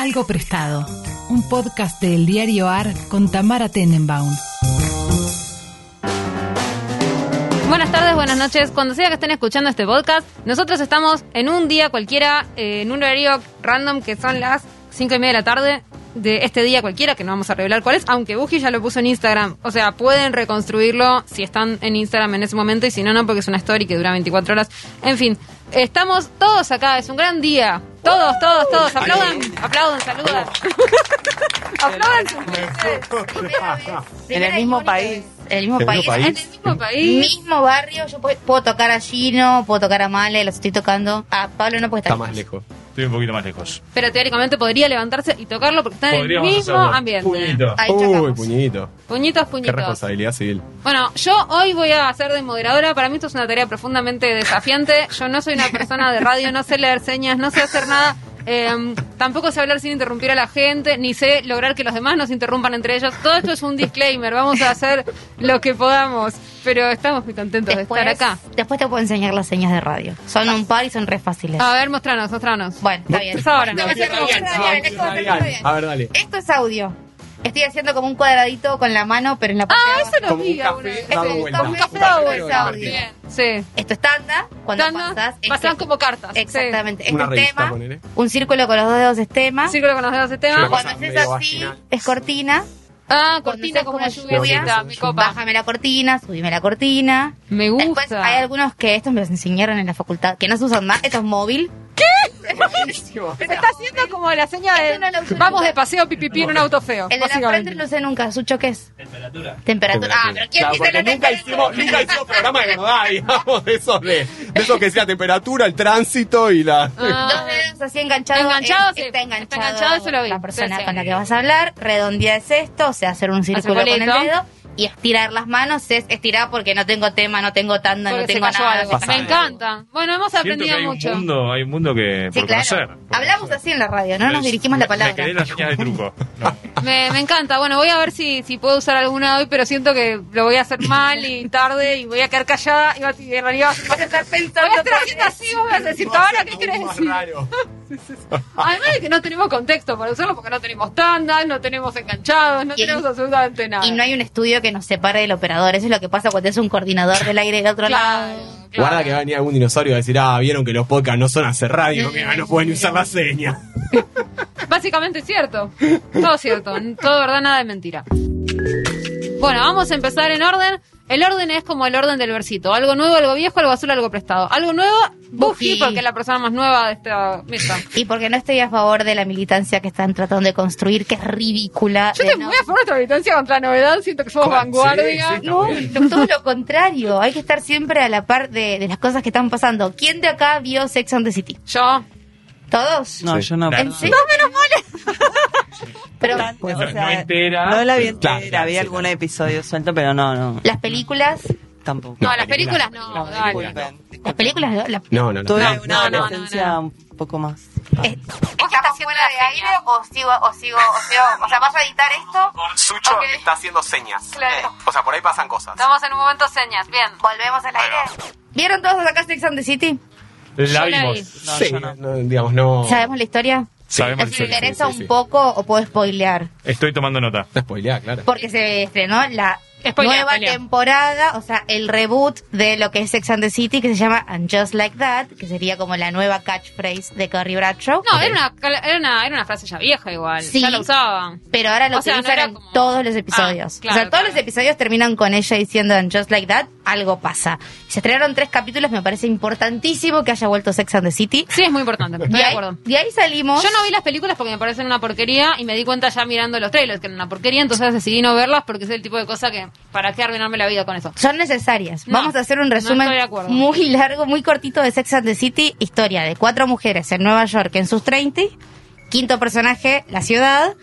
Algo Prestado, un podcast del diario AR con Tamara Tenenbaum. Buenas tardes, buenas noches. Cuando sea que estén escuchando este podcast, nosotros estamos en un día cualquiera, eh, en un horario random que son las 5 y media de la tarde de este día cualquiera, que no vamos a revelar cuál es, aunque Buji ya lo puso en Instagram. O sea, pueden reconstruirlo si están en Instagram en ese momento y si no, no, porque es una story que dura 24 horas. En fin, estamos todos acá, es un gran día. Todos, todos, todos. Aplaudan, aplaudan, saludan. aplaudan. En el mismo país. En el mismo ¿El país. mismo país? En el mismo país. Mismo barrio, yo puedo, puedo tocar a Gino, puedo tocar a Male, los estoy tocando. A Pablo no puede estar. Está más lejos. Estoy un poquito más lejos. Pero teóricamente podría levantarse y tocarlo porque está en el mismo hacerlo. ambiente. Puñito. Ahí Uy, chocamos. puñito. Puñitos, Qué puñitos. responsabilidad civil. Bueno, yo hoy voy a hacer de moderadora. Para mí esto es una tarea profundamente desafiante. Yo no soy una persona de radio, no sé leer señas, no sé hacer nada. Eh, tampoco sé hablar sin interrumpir a la gente, ni sé lograr que los demás nos interrumpan entre ellos. Todo esto es un disclaimer. Vamos a hacer lo que podamos. Pero estamos muy contentos Después, de estar acá. después te puedo enseñar las señas de radio. Son un par y son re fáciles. A ver, mostranos, mostranos. Bueno, está bien. Es ahora. A ver, dale. Esto es audio. Estoy haciendo como un cuadradito con la mano, pero en la parte Ah, de eso Como un vi café dado Es vuelta. Un dado café vuelta. dado Bien. Bien, sí. Esto es tanda. Cuando Tanda, pasas. este- pasan como cartas. Exactamente. Una Este es tema. ponele. Un círculo con los dos dedos es tema. Sí. Círculo con los dedos de tema. Una Cuando haces así, vaginal. es cortina. Ah, cortina como lluviecita, lluvia, mi copa. Bájame la cortina, subime la cortina. Me Después gusta. hay algunos que estos me los enseñaron en la facultad, que no se usan más. Esto es móvil. Se está haciendo como la seña de no vamos nunca. de paseo pipipi en un auto feo. El de la frente no lo usé nunca. ¿Sucho qué es? Temperatura. Temperatura. Ah, pero ¿quién Claro, dice porque la nunca hicimos, nunca hicimos programa de verdad, digamos, de esos, de, de esos que decía temperatura, el tránsito y la... Ah. Dos dedos así enganchados. Enganchado, es- sí. Está Está enganchado. enganchado, eso lo vi. La persona Sí, sí. con la que vas a hablar. Redondea es esto, o sea, hacer un círculo con el dedo. Y estirar las manos es estirar porque no tengo tema, no tengo tanda, Porque no tengo nada. algo. Me encanta. Bueno, hemos aprendido hay mucho. un mundo, hay un mundo que Sí, por claro. conocer. por Hablamos conocer. así en la radio, no nos dirigimos la palabra. Me quedé las señas de truco. No. Me, me encanta. Bueno, voy a ver si, si puedo usar alguna hoy, pero siento que lo voy a hacer mal y tarde y voy a quedar callada y, va- y en realidad vas a estar pensando. Voy a estar haciendo así, vos vas a decir, ahora ¿qué querés Más decir? raro. Además de que no tenemos contexto para usarlo porque no tenemos tandas, no tenemos enganchados, no Y- tenemos absolutamente nada. Y no hay un estudio que nos separe del operador. Eso es lo que pasa cuando es un coordinador del aire del otro Claro, lado. claro. Guarda que va a venir algún dinosaurio a decir, ah, vieron que los podcasts no son hacer radio, que no pueden usar la seña. Básicamente es cierto. Todo cierto. Todo verdad, nada de mentira. Bueno, vamos a empezar en orden. El orden es como el orden del versito. Algo nuevo, algo viejo, algo azul, algo prestado. Algo nuevo, Buffy, Buffy. porque es la persona más nueva de esta mesa. Y porque no estoy a favor de la militancia que están tratando de construir, que es ridícula. Yo estoy no- muy a favor de esta militancia contra la novedad. Siento que somos vanguardia. sí, No, lo- todo lo contrario. Hay que estar siempre a la par de, de las cosas que están pasando. ¿Quién de acá vio Sex and the City? Yo. ¿Todos? No, Sí. yo no. ¿En serio? Pero No, o no sea, entera. No la vi entera, Claro, claro, vi sí, algún claro. episodio suelto, pero no, no, las películas, tampoco. No, No, las películas no. No, las películas, no, No, no, no. Tuve No, una no, no, adolescencia no, no. un poco más. Eh, ¿Estamos fuera de aire o sigo, o sigo, o sigo, o sea, vas a editar esto? Sucho Ok. está haciendo señas. Claro. O sea, por ahí pasan cosas. Estamos en un momento señas. Bien. ¿Volvemos al aire? ¿Vieron todos acá Sex and the City? La Yo la vimos. vi. No, sí, no. no, digamos, no... ¿Sabemos la historia? Sabemos ¿Les el interesa sí, sí. un poco o puedo spoilear? Estoy tomando nota. Está spoileada, claro. Porque se estrenó la Spoilea, nueva spoilea. temporada, o sea, el reboot de lo que es Sex and the City, que se llama And Just Like That, que sería como la nueva catchphrase de Carrie Bradshaw. No, era, una, era, una, era una frase ya vieja igual. Sí. Ya la usaban. Pero ahora lo O no como- todos los episodios. Ah, claro, o sea, todos claro. los episodios terminan con ella diciendo And Just Like That, algo pasa. Se estrenaron tres capítulos, me parece importantísimo que haya vuelto Sex and the City. Sí, es muy importante. Estoy De de ahí, acuerdo. de ahí salimos. Yo no vi las películas porque me parecen una porquería y me di cuenta ya mirando los trailers que eran una porquería, entonces decidí no verlas porque es el tipo de cosa que, ¿para qué arruinarme la vida con eso? Son necesarias. No, Vamos a hacer un resumen muy largo, muy cortito de Sex and the City. Historia de cuatro mujeres en Nueva York en sus 30. Quinto personaje, la ciudad.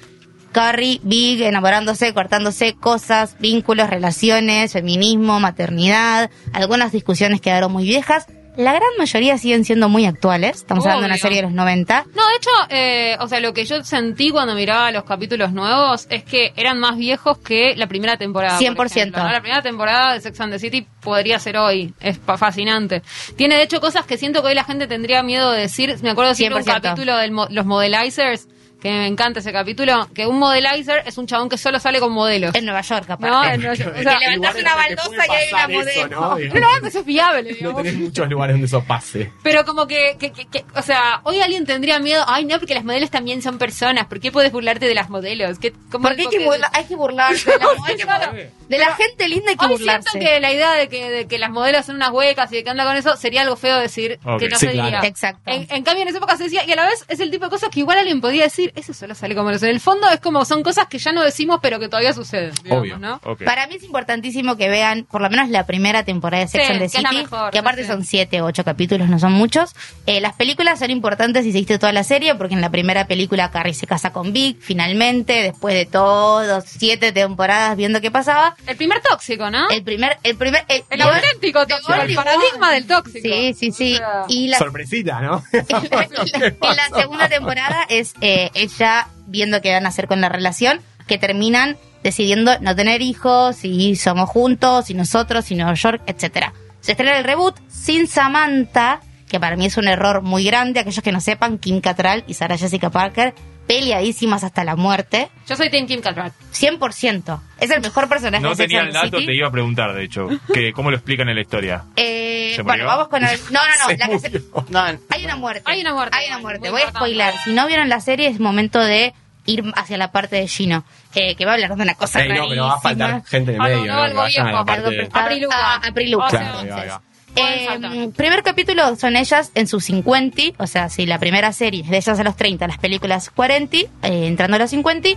Carrie, Big, enamorándose, cortándose cosas, vínculos, relaciones, feminismo, maternidad. Algunas discusiones quedaron muy viejas. La gran mayoría siguen siendo muy actuales. Estamos hablando de una serie de los 90. No, de hecho, eh, o sea, lo que yo sentí cuando miraba los capítulos nuevos es que eran más viejos que la primera temporada. por 100%. ejemplo, ¿no? La primera temporada de Sex and the City podría ser hoy. Es fascinante. Tiene, de hecho, cosas que siento que hoy la gente tendría miedo de decir. Me acuerdo siempre un 100%. capítulo de los modelizers que me encanta ese capítulo, que un modelizer es un chabón que solo sale con modelos. En Nueva York, aparte. No, en- o sea, Que levantás una baldosa y hay una modelo. eso, ¿no? No, eso es fiable, No digamos. tenés muchos lugares donde eso pase. Pero como que, que, que- que- o sea, hoy alguien tendría miedo, ay no, porque las modelos también son personas, ¿por qué puedes burlarte de las modelos? ¿Qué, cómo- Porque hay que, burla- hay que burlarse de la, Hay que burlar- de la gente linda, hay que Hoy burlarse. siento que la idea de que, de que las modelos son unas huecas y de que anda con eso sería algo feo decir Ok. que no Sí, se diría. claro. Exacto. En, en cambio, en esa época se decía, y a la vez es el tipo de cosas que igual alguien podía decir, eso solo sale como los. En el fondo es como, son cosas que ya no decimos, pero que todavía suceden. digamos, Obvio. Para mí es importantísimo que vean por lo menos la primera temporada de Sex Sí, and the que City, mejor, que aparte sí. son siete o ocho capítulos, no son muchos. Eh, las películas son importantes si seguiste toda la serie, porque en la primera película Carrie se casa con Vic, finalmente, después de todos siete temporadas viendo qué pasaba. El primer tóxico, ¿no? El primer, el primer, el, auténtico tóxico, el paradigma del tóxico. Sí, sí, sí. O sea, Y la, Sorpresita, ¿no? en la segunda temporada es eh, ella viendo qué van a hacer con la relación, que terminan decidiendo no tener hijos, si somos juntos, si nosotros, si Nueva York, etcétera. Se estrena el reboot sin Samantha, que para mí es un error muy grande. Aquellos que no sepan, Kim Cattrall y Sarah Jessica Parker, peleadísimas hasta la muerte. Yo soy Team Kim Cattrall. 100%. Es el mejor personaje No de Sex tenía and el the dato, City. te iba a preguntar, de hecho, que cómo lo explican en la historia. Eh, ¿Se bueno, murió? vamos con el... No, no, no. Se la que se- murió. No, Hay una muerte. Hay una muerte. Hay una muerte. Muy Voy a importante. spoiler. Si no vieron la serie, es momento de ir hacia la parte de Gino. eh, que va a hablar de una cosa Ey, no, pero va a faltar gente en el Algo medio, nuevo, ¿no? algo Que vayan a la viejo, parte Algo de- prestado Apriluca. a Apriluca. O sea, Claro, ahí va, ahí entonces. va. Pueden Eh, primer capítulo son ellas en sus 50, o sea, si la primera serie es de ellas a los 30, las películas 40, eh, entrando a los 50,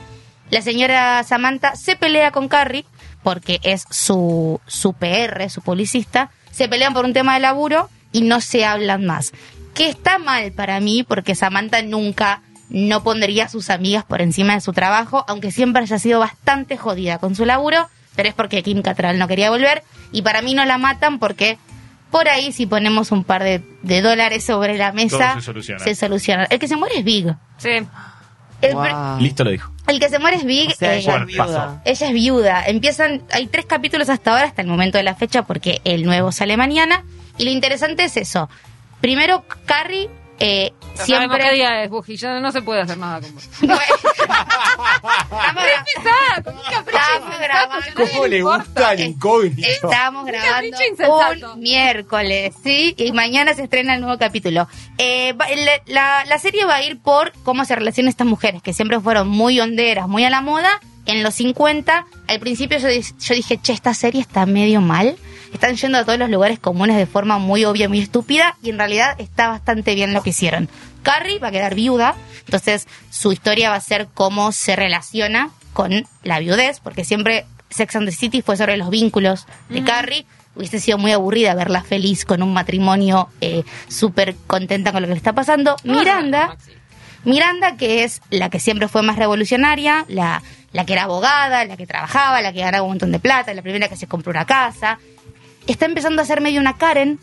la señora Samantha se pelea con Carrie porque es su, su PR, su publicista, se pelean por un tema de laburo y no se hablan más. Que está mal para mí porque Samantha nunca no pondría a sus amigas por encima de su trabajo, aunque siempre haya sido bastante jodida con su laburo, pero es porque Kim Cattrall no quería volver y para mí no la matan porque por ahí si ponemos un par de, de dólares sobre la mesa se soluciona. se soluciona. El que se muere es Big. Sí. El, Wow. Listo lo dijo. el que se muere es Big. O sea, ella bueno, es viuda. ella es viuda. Empiezan, hay tres capítulos hasta ahora, hasta el momento de la fecha, porque el nuevo sale mañana. Y lo interesante es eso. Primero, Carrie eh, Ya sabemos qué siempre. día es, Buji. Ya no se puede hacer nada con vos. Estamos grabando. ¿Cómo le gusta el incógnito? Estamos grabando un miércoles, ¿sí? Y mañana se estrena el nuevo capítulo. Eh, va- la, la- la serie va a ir por cómo se relacionan estas mujeres, que siempre fueron muy honderas, muy a la moda. En los 50, al principio yo, yo dije, che, esta serie está medio mal. Están yendo a todos los lugares comunes de forma muy obvia, muy estúpida, y en realidad está bastante bien lo que hicieron. Carrie va a quedar viuda, entonces su historia va a ser cómo se relaciona con la viudez, porque siempre Sex and the City fue sobre los vínculos de Carrie. Hubiese sido muy aburrida verla feliz con un matrimonio eh, súper contenta con lo que le está pasando. Miranda, Maxi. Miranda, que es la que siempre fue más revolucionaria, la, la que era abogada, la que trabajaba, la que ganaba un montón de plata, la primera que se compró una casa, está empezando a ser medio una Karen,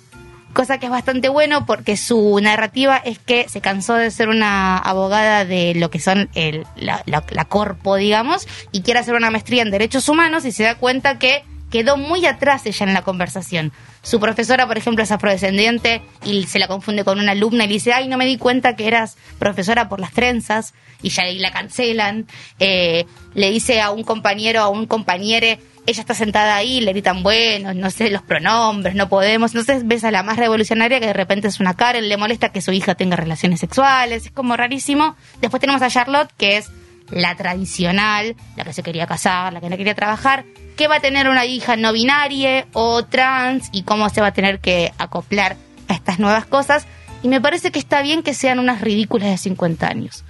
cosa que es bastante bueno porque su narrativa es que se cansó de ser una abogada de lo que son el, la, la- corpo, digamos, y quiere hacer una maestría en derechos humanos y se da cuenta que quedó muy atrás ella en la conversación. Su profesora, por ejemplo, es afrodescendiente y se la confunde con una alumna y le dice, ay, no me di cuenta que eras profesora por las trenzas y ya la cancelan. Eh, le dice a un compañero, a un compañere, ella está sentada ahí, le gritan, bueno, no sé los pronombres, no podemos. Entonces ves a la más revolucionaria que de repente es una Karen, le molesta que su hija tenga relaciones sexuales, es como rarísimo. Después tenemos a Charlotte, que es la tradicional, la que se quería casar, la que no quería trabajar, que va a tener una hija no binaria o trans y cómo se va a tener que acoplar a estas nuevas cosas. Y me parece que está bien que sean unas ridículas de 50 años.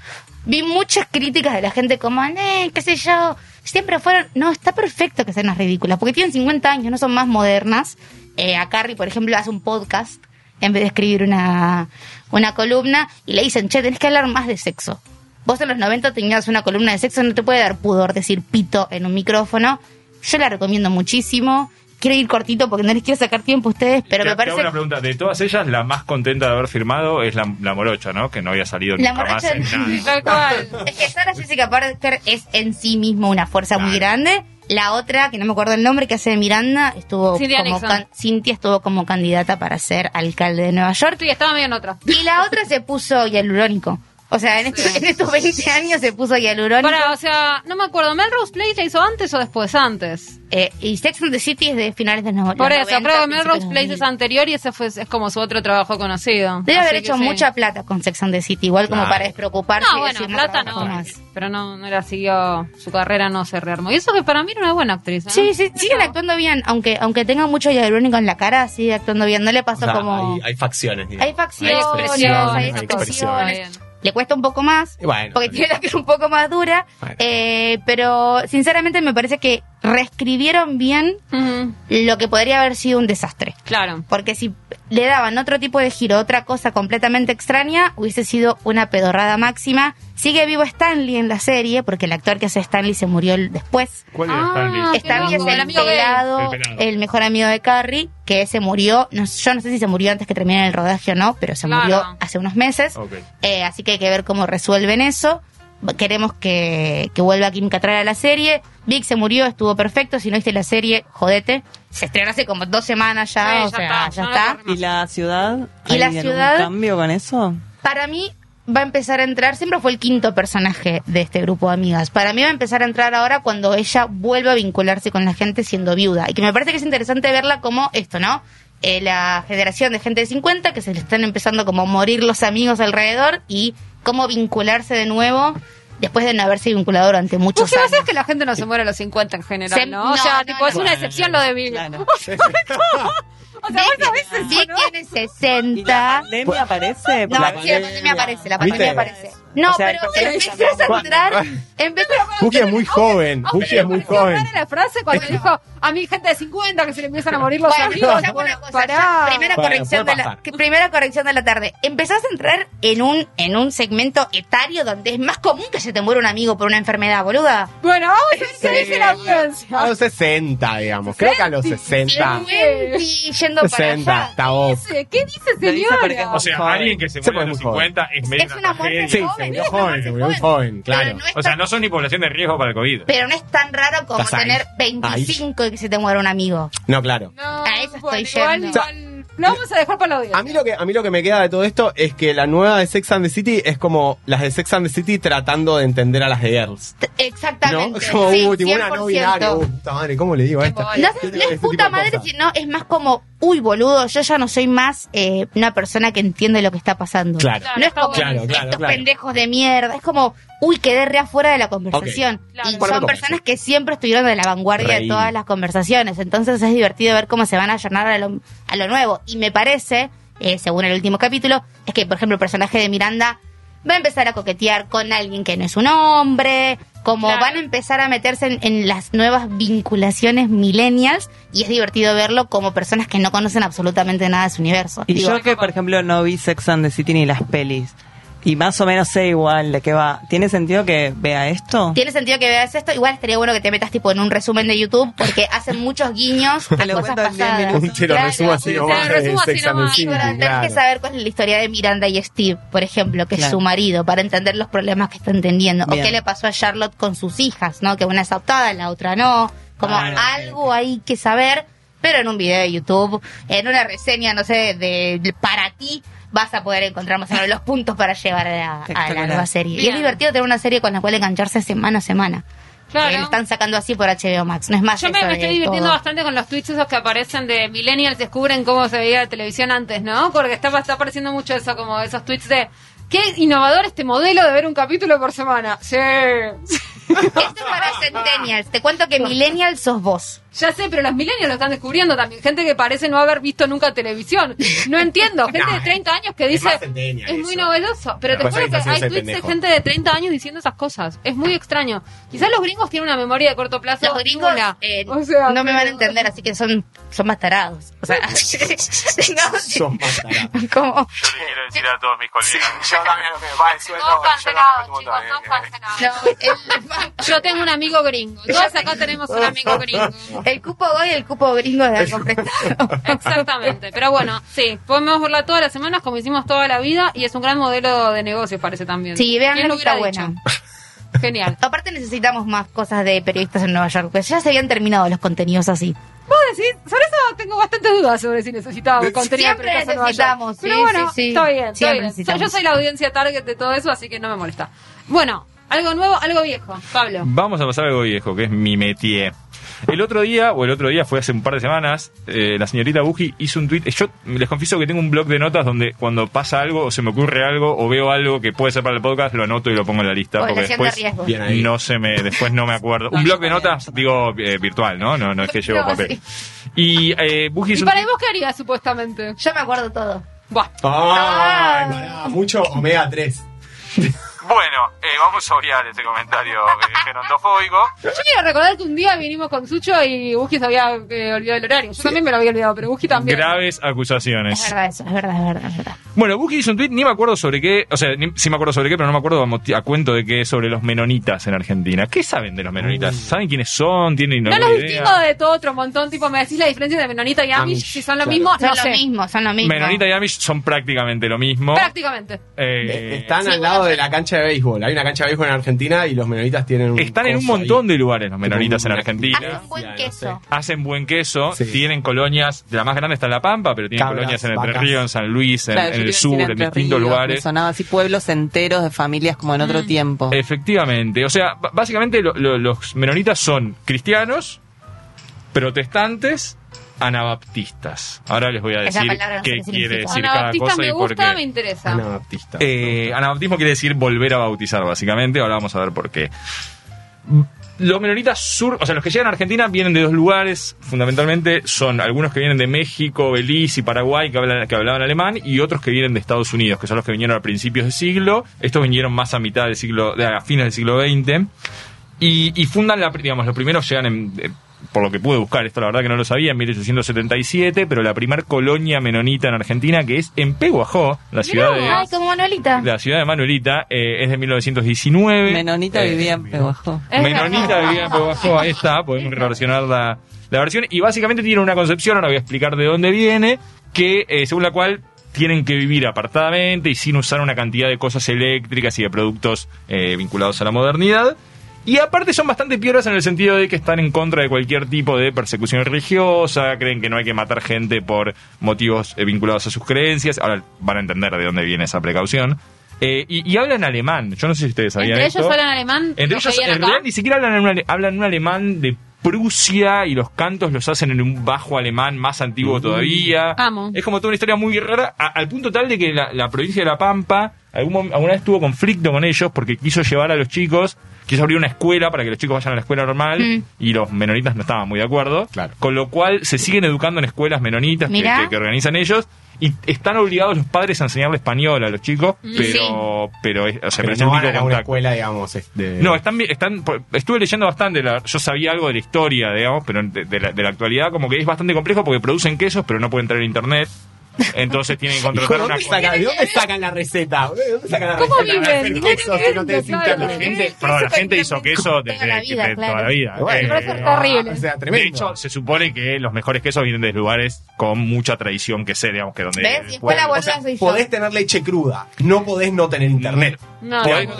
Vi muchas críticas de la gente como, eh, qué sé yo, siempre fueron, no, está perfecto que sean unas ridículas, porque tienen 50 años, no son más modernas. Eh, a Carrie, por ejemplo, hace un podcast en vez de escribir una, una columna y le dicen, che, tenés que hablar más de sexo. Vos en los 90 tenías una columna de sexo, no te puede dar pudor decir pito en un micrófono. Yo la recomiendo muchísimo. Quiero ir cortito porque no les quiero sacar tiempo a ustedes, pero Te- me te hago parece... una pregunta. De todas ellas, la más contenta de haber firmado es la, la morocha, ¿no? Que no había salido La nunca más morocha- en nada. Tal cual. Es que Sarah Jessica Parker es en sí mismo una fuerza muy grande. La otra, que no me acuerdo el nombre, que hace de Miranda, estuvo Cynthia como can- Cynthia estuvo como candidata para ser alcalde de Nueva York. Sí, estaba medio en otra. Y la otra se puso hialurónico. O sea, en, estos- en estos 20 años se puso hialurónico. Para, o sea, no me acuerdo, ¿Melrose Place la hizo antes o después? Antes. Eh, y Sex and the City es de finales de los Por eso, 90, creo que Melrose Place 2000. es anterior y ese fue, es como su otro trabajo conocido. Debe Así haber hecho sí. mucha plata con Sex and the City, igual como Claro. para despreocuparse. No, bueno, plata no, más. pero no, no la siguió, su carrera no se rearmó. Y eso que para mí era una buena actriz. ¿eh? Sí, sí, siguen actuando bien, aunque aunque tenga mucho hialurónico en la cara, sigue actuando bien. No le O pasó sea, como... hay, hay facciones. digamos. Hay facciones, expresiones, hay hay expresiones. Le cuesta un poco más, bueno, porque tiene la cara un poco más dura, Bueno. eh, pero sinceramente me parece que reescribieron bien lo que podría haber sido un desastre. Claro. Porque si le daban otro tipo de giro, otra cosa completamente extraña, hubiese sido una pedorrada máxima. Sigue vivo Stanley en la serie, porque el actor que hace Stanley se murió el- después. ¿Cuál era Ah, Stanley? qué Stanley es el, el amigo gay. pelado, El pelado. el mejor amigo de Carrie, que se murió, no, yo no sé si se murió antes que termine el rodaje o no, pero se Claro. murió hace unos meses. Eh, así que hay que ver cómo resuelven eso. Queremos que, que vuelva Kim Cattrall a la serie. Vic se murió, estuvo perfecto. Si no viste la serie, jodete. Se estrenó hace como dos semanas ya, Sí, o ya sea, está, ya no está. ¿Y la ciudad? ¿Y ¿Hay la algún ciudad? cambio con eso? Para mí va a empezar a entrar, siempre fue el quinto personaje de este grupo de amigas. Para mí va a empezar a entrar ahora cuando ella vuelva a vincularse con la gente siendo viuda. Y que me parece que es interesante verla como esto, ¿no? Eh, la generación de gente de 50 que se le están empezando como a morir los amigos alrededor y cómo vincularse de nuevo después de no haberse vinculado durante muchos Pues que años. pasa es que la gente no se muere a los 50 en general, Se- ¿no? no, O sea, no, tipo, no. es una excepción lo de Bill. O sea, vos sabés eso, Vic ¿no? tiene ¿Y la 60. pandemia aparece? No, La sí, la pandemia. aparece, la ¿Viste? pandemia aparece. No, O sea, pero el empezás a entrar, empezás Buki es muy joven. Buki es muy joven. la frase cuando dijo a mi gente de 50 que se le empiezan a morir los Bueno, amigos. escuchame Bueno, una cosa, pará. ya, primera Bueno, corrección puede de la pasar. que- primera corrección de la tarde. Empezás a entrar en un en un segmento etario donde es más común que se te muera un amigo por una enfermedad, boluda. Bueno, vamos a ver qué dice la audiencia. A los 60, digamos. Creo que a los 60. 50 yendo para 60, allá. está vos. ¿Qué dice señora? O sea, Joven. alguien que se muere a los muy joven. 50 es medio Es una muerte. Sí, se murió es joven, se murió muy joven, claro. Es O sea, no son ni población de riesgo para el COVID. pero no es tan raro como Estás ahí. tener 25 y que se te muera un amigo. No, claro. No, A eso estoy yendo. igual, lo vamos a dejar para la audiencia. A mí, lo que, a mí lo que me queda de todo esto es que la nueva de Sex and the City es como las de Sex and the City tratando de entender a las de Girls. Exactamente. Es como, sí, uh, tipo una 100%. no binaria. Uh, puta madre, ¿cómo le digo a esta? No, Este- no es este puta madre, sino es más como, uy, boludo, yo ya no soy más eh, una persona que entiende lo que está pasando. Claro. Claro, No es como Claro, claro, estos claro. pendejos de mierda, es como, uy, quedé re afuera de la conversación. Claro. Y Bueno, son personas que siempre estuvieron de la vanguardia Reí. de todas las conversaciones. Entonces es divertido ver cómo se van a allanar a lo, a lo nuevo. Y me parece, eh, según el último capítulo, es que, por ejemplo, el personaje de Miranda va a empezar a coquetear con alguien que no es un hombre, como Claro. van a empezar a meterse en, en las nuevas vinculaciones millennials y es divertido verlo como personas que no conocen absolutamente nada de su universo. Y Digo, yo que, por ejemplo, no vi Sex and the City ni las pelis, y más o menos sé igual de qué va, ¿tiene sentido que vea esto? Tiene sentido que veas esto. Igual estaría bueno que te metas tipo en un resumen de YouTube porque hacen muchos guiños a Te lo cosas pasadas. minutos. Te lo Claro, resumo así Sex and the. Sí, City. pero tenés claro. que saber cuál es la historia de Miranda y Steve, por ejemplo, que es Claro. su marido, para entender los problemas que están teniendo. Bien. O qué le pasó a Charlotte con sus hijas, ¿no? Que una es adoptada, la otra no. Como Ah, algo hay que saber, pero en un video de YouTube, en una reseña, no sé, de, de- para ti, vas a poder encontrar más o menos los puntos para llevar a la, a la Espectacular. nueva serie. Y es divertido tener una serie con la cual engancharse semana a semana. Claro. Que lo están sacando así por HBO Max. No es más Yo me, estoy divirtiendo todo. bastante con los tweets esos que aparecen de millennials descubren cómo se veía la televisión antes, ¿no? Porque está, está apareciendo mucho eso, como esos tweets de qué innovador este modelo de ver un capítulo por semana. Sí. Esto es para Centennials. Te cuento que Millennials sos vos. Ya sé, pero los millennials lo están descubriendo también. Gente que parece no haber visto nunca televisión. No entiendo. Gente de 30 años que dice. Es muy novedoso. Pero te Después juro que hay tweets de gente de 30 años diciendo esas cosas. Es muy extraño. Quizás los gringos tienen una memoria de corto plazo. Los gringos eh, O sea, no me van a entender, así que son, son más tarados. O sea, Son más tarados. como, Yo le quiero decir a todos mis colegas. Yo también lo que me va el sueldo. Todos yo lo cancelados, respeto un chicos, eh. cancelados. no, el, Yo tengo un amigo gringo. Todos acá tenemos un amigo gringo. El cupo goy y el cupo gringo de algo prestado. Exactamente. Pero bueno, sí, podemos verla todas las semanas como hicimos toda la vida y es un gran modelo de negocio, parece también. Sí, vean, ¿Quién lo está hubiera dicho? Genial. Aparte necesitamos más cosas de periodistas en Nueva York, porque ya se habían terminado los contenidos así. ¿Vos decís, sobre eso tengo bastantes dudas sobre si necesitaba un contenido Siempre de Pericasa Nueva York. necesitamos, Pero bueno, sí, sí. está bien, está bien. Yo soy la audiencia target de todo eso, así que no me molesta. Bueno, algo nuevo, algo viejo. Pablo. Vamos a pasar a algo viejo, que es mi métier. El otro día, o el otro día fue hace un par de semanas, eh, la señorita Buji hizo un tweet. Yo les confieso que tengo un blog de notas donde cuando pasa algo, o se me ocurre algo, o veo algo que puede ser para el podcast, lo anoto y lo pongo en la lista. porque de después ahí. no se me, después no me acuerdo. Un blog de notas, digo, eh, virtual, ¿no? ¿no? No es que llevo No, papel. Y eh, Buji ¿Y un para vos qué harías, supuestamente? Yo me acuerdo todo. Buah. Ay, pará, mucho omega 3. Bueno, eh, vamos a obviar este comentario eh, gerontofóbico. Yo quiero recordar que un día vinimos con Sucho y Buji se había eh, olvidado el horario. Yo también me lo había olvidado, pero Buji también. Graves acusaciones. Es verdad eso, es verdad, es verdad, es verdad. Bueno, Buki hizo un tweet, ni me acuerdo sobre qué, o sea, ni- sí me acuerdo sobre qué, pero no me acuerdo a, cuento de qué sobre los menonitas en Argentina. ¿Qué saben de los menonitas? ¿Saben quiénes son? ¿Tienen No los distingo de todo otro montón, tipo, me decís la diferencia de Menonita y Amish, Amish, si son lo claro. mismo, Son no lo sé. mismo, son lo mismo. Menonita y Amish son prácticamente lo mismo. Prácticamente. Eh, Están sí, al bueno, lado de pero- la cancha de béisbol. Hay una cancha de béisbol en Argentina y los menonitas tienen un. están en un montón ahí. de lugares los menonitas en Argentina. Hacen buen no queso. Hacen buen queso, Sí. tienen colonias, la más grande está en La Pampa, pero tienen Cabras, colonias en Entre. Ríos, en San Luis, en, Claro, en yo el sur, en distintos Ríos, lugares. sonaba así pueblos enteros de familias como en otro Mm. tiempo. Efectivamente. O sea, básicamente lo- lo- los menonitas son cristianos, protestantes, anabaptistas. Ahora les voy a decir qué quiere decir cada Anabaptista cosa me y por gusta, qué. me interesa. Anabaptista. Eh, anabaptismo quiere decir volver a bautizar, básicamente. Ahora vamos a ver por qué. Los menonitas sur, o sea, los que llegan a Argentina vienen de dos lugares, fundamentalmente son algunos que vienen de México, Belice y Paraguay que, hablan, que hablaban alemán y otros que vienen de Estados Unidos, que son los que vinieron a principios del siglo. Estos vinieron más a mitad del siglo, de- a fines del siglo XX y, y fundan la, digamos, los primeros llegan en, eh, por lo que pude buscar, esto la verdad que no lo sabía, en 1877, pero la primer colonia menonita en Argentina, que es en Peguajó, la ciudad de, Ay, como Manuelita. la ciudad de Manuelita, eh, es de 1919. Menonita Eh, vivía en Peguajó. Menonita vivía en Peguajó, ahí está, podemos reversionar la, la versión. Y básicamente tiene una concepción, ahora voy a explicar de dónde viene, que eh, según la cual tienen que vivir apartadamente y sin usar una cantidad de cosas eléctricas y de productos eh, vinculados a la modernidad. Y aparte son bastante pioras en el sentido de que están en contra de cualquier tipo de persecución religiosa, creen que no hay que matar gente por motivos eh, vinculados a sus creencias. Ahora van a entender de dónde viene esa precaución. Eh, y, y hablan alemán. Yo no sé si ustedes sabían Entre esto. ellos hablan alemán. Entre los ellos, en realidad, ni siquiera hablan en, un, ale- hablan un alemán de Prusia y los cantos los hacen en un bajo alemán más antiguo todavía. Amo. Es como toda una historia muy rara, a- al punto tal de que la, la provincia de La Pampa algún alguna vez tuvo conflicto con ellos porque quiso llevar a los chicos, quiso abrir una escuela para que los chicos vayan a la escuela normal Mm. y los menonitas no estaban muy de acuerdo. Claro. Con lo cual se siguen educando en escuelas menonitas que, Mirá. que- que organizan ellos. Y están obligados los padres a enseñarle español a los chicos, pero, pero, es- o sea, Pero pero no van único a una escuela, digamos. es de- No, están, están, estuve leyendo bastante, la- yo sabía algo de la historia, digamos, pero de, de la, de la actualidad como que es bastante complejo porque producen quesos, pero no pueden entrar en internet. Entonces tienen que ¿Y contratar ¿De una... sacan, ¿De dónde sacan la receta? ¿De dónde sacan la ¿Cómo receta? viven? No claro. La gente, perdón, la gente hizo queso Toda desde la vida, toda la vida. Bueno, Eh, terrible. O sea, de hecho, se supone que los mejores quesos vienen de lugares con mucha tradición que sé, digamos, que donde... ¿Ves? Y Bueno, la o sea, podés tener leche cruda, no podés no tener internet. No, no. no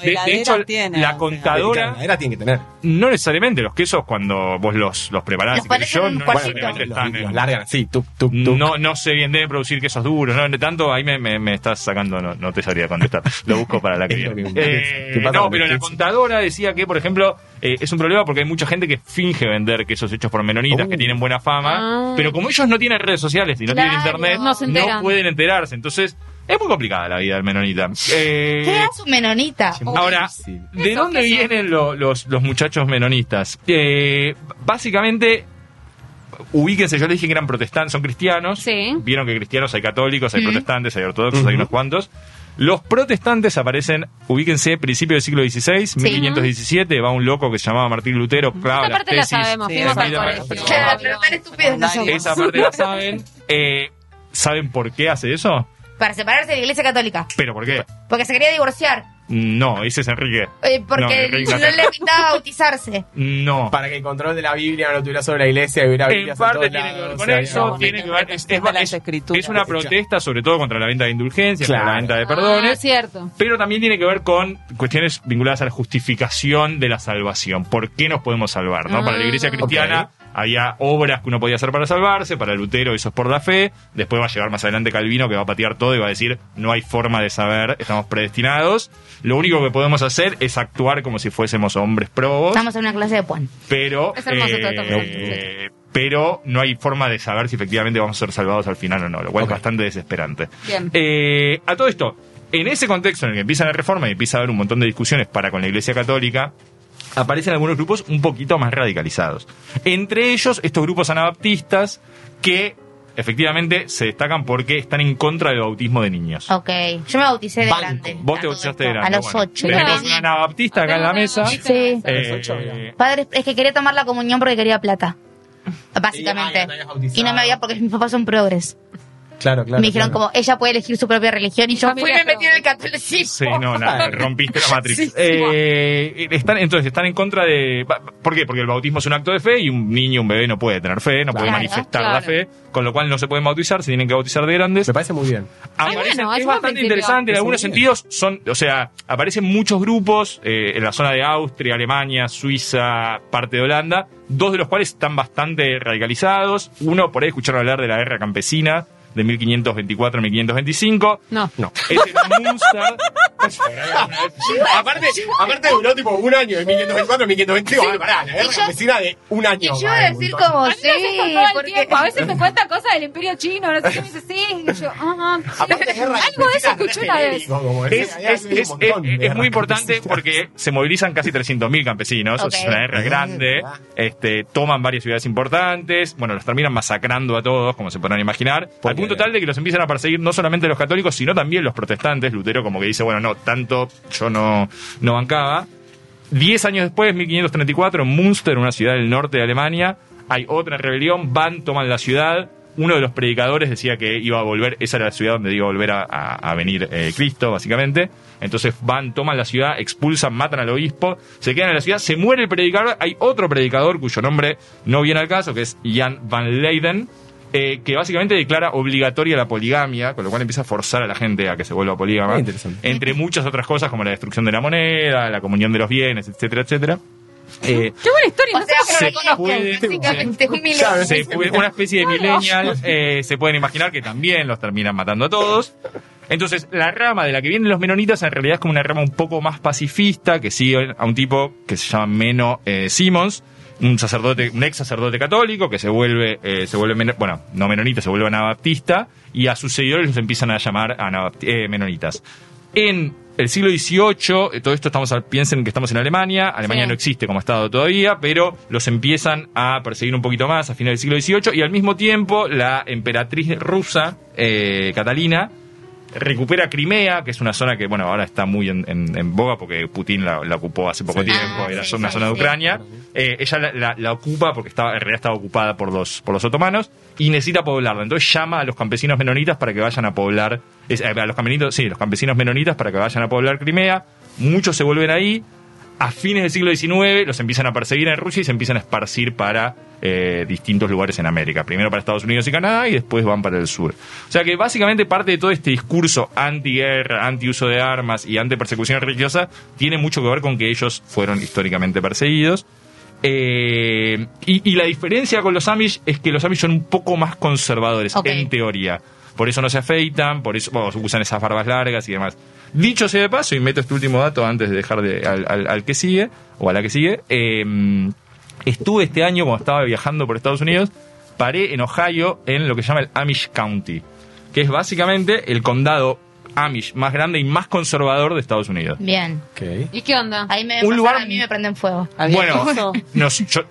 De- hecho, tiene, la contadora... Tiene que tener. No necesariamente, los quesos cuando vos los, los preparás, Los y yo, no necesariamente están los largan así. No, no sé bien, debe producir quesos duros, ¿no? De tanto, ahí me, me, me estás sacando, no, no te sabría contestar. Lo busco para la que Es viene. Eh, ¿qué pasa no, pero la contadora decía que, por ejemplo, eh, es un problema porque hay mucha gente que finge vender quesos hechos por menonitas Uh. que tienen buena fama, Ah. pero como ellos no tienen redes sociales y no tienen internet, No pueden enterarse. Entonces, es muy complicada la vida del menonita. Eh, ¿Qué hace un menonita? Ahora. ¿de dónde vienen lo- los, los muchachos menonistas? Eh, básicamente, ubíquense, yo les dije que eran protestantes, son cristianos. Sí. Vieron que cristianos hay católicos, hay protestantes, hay ortodoxos, hay unos cuantos. Los protestantes aparecen, ubíquense, principio del siglo XVI, 1517, va un loco que se llamaba Martín Lutero, clava Esa las parte la sabemos, Sí, fuimos esa al parte- colegio. Claro, pero tan estúpidos no somos. Esa parte la saben. Eh, ¿Saben por qué hace eso? Para separarse de la iglesia católica. ¿Pero por qué? Porque se quería divorciar. No, ese es Enrique. Eh, porque No, no, Enrique no. le pintaba bautizarse. No. Para que el control de la Biblia no lo tuviera sobre la iglesia y hubiera En parte tiene que ver con eso, tiene que ver, es, es- de las es- escrituras. es una protesta sobre todo contra la venta de indulgencias, contra la venta de Ah, perdones, cierto. pero también tiene que ver con cuestiones vinculadas a la justificación de la salvación. ¿Por qué nos podemos salvar? ¿no? Para la iglesia Ah. cristiana había obras que uno podía hacer para salvarse, para Lutero eso es por la fe, después va a llegar más adelante Calvino que va a patear todo y va a decir no hay forma de saber, estamos predestinados, lo único que podemos hacer es actuar como si fuésemos hombres probos, Estamos en una clase de Puan. pero Es hermoso todo esto. eh, pero no hay forma de saber si efectivamente vamos a ser salvados al final o no, lo cual es bastante desesperante. Bien. Eh, a todo esto, en ese contexto en el que empieza la reforma y empieza a haber un montón de discusiones para con la Iglesia Católica, aparecen algunos grupos un poquito más radicalizados. Entre ellos, estos grupos anabaptistas que efectivamente se destacan porque están en contra del bautismo de niños. Ok. Yo me bauticé de Banco. grande. Vos a te bautizaste de grande. A los bueno. ocho. Tenemos Bien. una anabaptista acá en la mesa. Sí. Eh, ocho, bien. Padre, es que quería tomar la comunión porque quería plata. Y, ah, Básicamente. bautizado. Y no me había porque mis papás son progres. Claro, claro. me dijeron claro. como, ella puede elegir su propia religión y yo fui y me metí en el catolicismo. Sí, no, nada, rompiste la. Sí, sí. Eh, están, entonces, están en contra de... ¿Por qué? Porque el bautismo es un acto de fe y un niño, un bebé no puede tener fe, no puede manifestar claro. la fe, con lo cual no se pueden bautizar, se tienen que bautizar de grandes. Me parece muy bien. Aparecen- bueno, es bastante interesante, en algunos sentidos son, o sea, aparecen muchos grupos eh, en la zona de Austria, Alemania, Suiza, parte de Holanda, dos de los cuales están bastante radicalizados. Uno, por ahí escucharon hablar de la guerra campesina de 1524-1525. No. No. Es en Munster. aparte, aparte duró tipo un año, de 1524 1525. Ah, pará, la guerra Y yo- campesina de un año. Y yo ah, iba a decir montón. como, A sí, el porque... tiempo. A veces me cuenta cosas del imperio chino, no sé qué, me dice sí. Y yo, ajá. sí. Aparte, guerra Algo de eso escuché una vez. Es, es- es- es- muy importante porque se movilizan casi 300.000 campesinos, o sea, es una guerra grande, este, toman varias ciudades importantes, bueno, los terminan masacrando a todos, como se podrán imaginar, ¿Por al qué? punto tal de que los empiezan a perseguir no solamente los católicos, sino también los protestantes. Lutero como que dice, bueno, no, tanto yo no, no bancaba. Diez años después, 1534, en Münster, una ciudad del norte de Alemania, hay otra rebelión, van, toman la ciudad. Uno de los predicadores decía que iba a volver, esa era la ciudad donde iba a volver a venir eh, Cristo, básicamente. Entonces van, toman la ciudad, expulsan, matan al obispo, se quedan en la ciudad, se muere el predicador. Hay otro predicador cuyo nombre no viene al caso, que es Jan van Leyden, eh, que básicamente declara obligatoria la poligamia, con lo cual empieza a forzar a la gente a que se vuelva polígama. Interesante. Entre muchas otras cosas como la destrucción de la moneda, la comunión de los bienes, etcétera, etcétera. Eh, Qué buena historia, O no sé sea, se puede- Básicamente, un puede- una especie de millennial, eh, se pueden imaginar que también los terminan matando a todos. Entonces, la rama de la que vienen los menonitas en realidad es como una rama un poco más pacifista, que sigue a un tipo que se llama Meno eh, Simons, un sacerdote, un ex sacerdote católico que se vuelve, eh, se vuelve, bueno, no menonita, se vuelve anabaptista, y a sus seguidores los empiezan a llamar eh, menonitas. En el siglo XVIII, eh, todo esto estamos, piensen que estamos en Alemania, Alemania Sí. no existe como Estado todavía, pero los empiezan a perseguir un poquito más a finales del siglo XVIII y al mismo tiempo la emperatriz rusa, eh, Catalina, recupera Crimea, que es una zona que, bueno, ahora está muy en, en- en boga porque Putin la, la ocupó hace poco Sí. tiempo, Ah, era sí, una sí, zona de. Ucrania. Eh, ella la, la- la ocupa porque estaba, en realidad estaba ocupada por los, por los otomanos y necesita poblarla. Entonces llama a los campesinos menonitas para que vayan a poblar, eh, a los campesinos, sí, los campesinos menonitas para que vayan a poblar Crimea. Muchos se vuelven ahí. A fines del siglo XIX los empiezan a perseguir en Rusia y se empiezan a esparcir para eh, distintos lugares en América. Primero para Estados Unidos y Canadá y después van para el sur. O sea que básicamente parte de todo este discurso anti-guerra, anti-uso de armas y anti-persecución religiosa tiene mucho que ver con que ellos fueron históricamente perseguidos. Eh, y, y la diferencia con los Amish es que los Amish son un poco más conservadores, en teoría. Por eso no se afeitan, por eso bueno, usan esas barbas largas y demás. Dicho sea de paso, y meto este último dato antes de dejar de, al, al- al que sigue, o a la que sigue, eh, estuve este año, cuando estaba viajando por Estados Unidos, paré en Ohio en lo que se llama el Amish County, que es básicamente el condado Amish más grande y más conservador de Estados Unidos. Bien. Ok. ¿Y qué onda? Ahí me Un lugar- a mí me prenden fuego. ¿Había Bueno, nos, yo-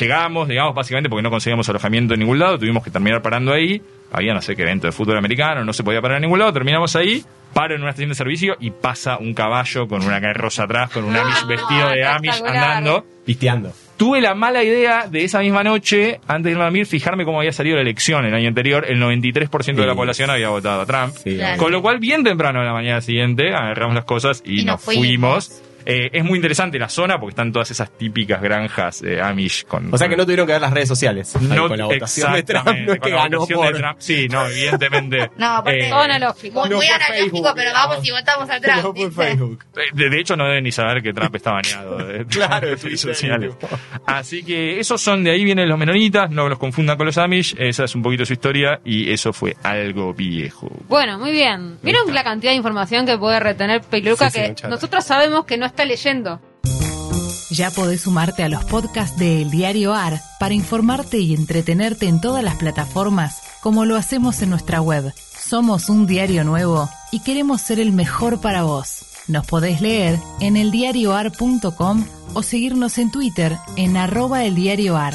llegamos, digamos, básicamente porque no conseguíamos alojamiento en ningún lado, tuvimos que terminar parando ahí. Había, no sé qué evento de fútbol americano, no se podía parar en ningún lado, terminamos ahí, paro en una estación de servicio y pasa un caballo con una carroza atrás, con un Amish vestido de Amish andando. Pisteando. Tuve la mala idea de esa misma noche, antes de irme a dormir, fijarme cómo había salido la elección el año anterior. El 93% de la Sí. población había votado a Trump. Sí, Claro. Con lo cual, bien temprano en la mañana siguiente, agarramos las cosas y, Y nos nos fuimos. fuimos. Eh, es muy interesante la zona porque están todas esas típicas granjas eh, Amish con. O sea que no tuvieron que ver las redes sociales. no, con la votación de Trump. No es que ganó de. Sí, no, evidentemente. No, aparte- Eh, Todo analógico. Muy, No muy analógico, Facebook, pero vamos y votamos a No Trump. por ¿viste? Facebook. De, de hecho, no deben ni saber que Trump está baneado de, Claro, de redes sociales. sí. Así que esos son de ahí vienen los menonitas, no los confundan con los Amish, esa es un poquito su historia y eso fue algo viejo. Bueno, muy bien. ¿Vieron la cantidad de información que puede retener Peluca Sí, sí, que nosotros sabemos que no está leyendo? Ya podés sumarte a los podcasts de El Diario AR para informarte y entretenerte en todas las plataformas, como lo hacemos en nuestra web. Somos un diario nuevo y queremos ser el mejor para vos. Nos podés leer en eldiarioar.com o seguirnos en Twitter en arroba eldiarioar.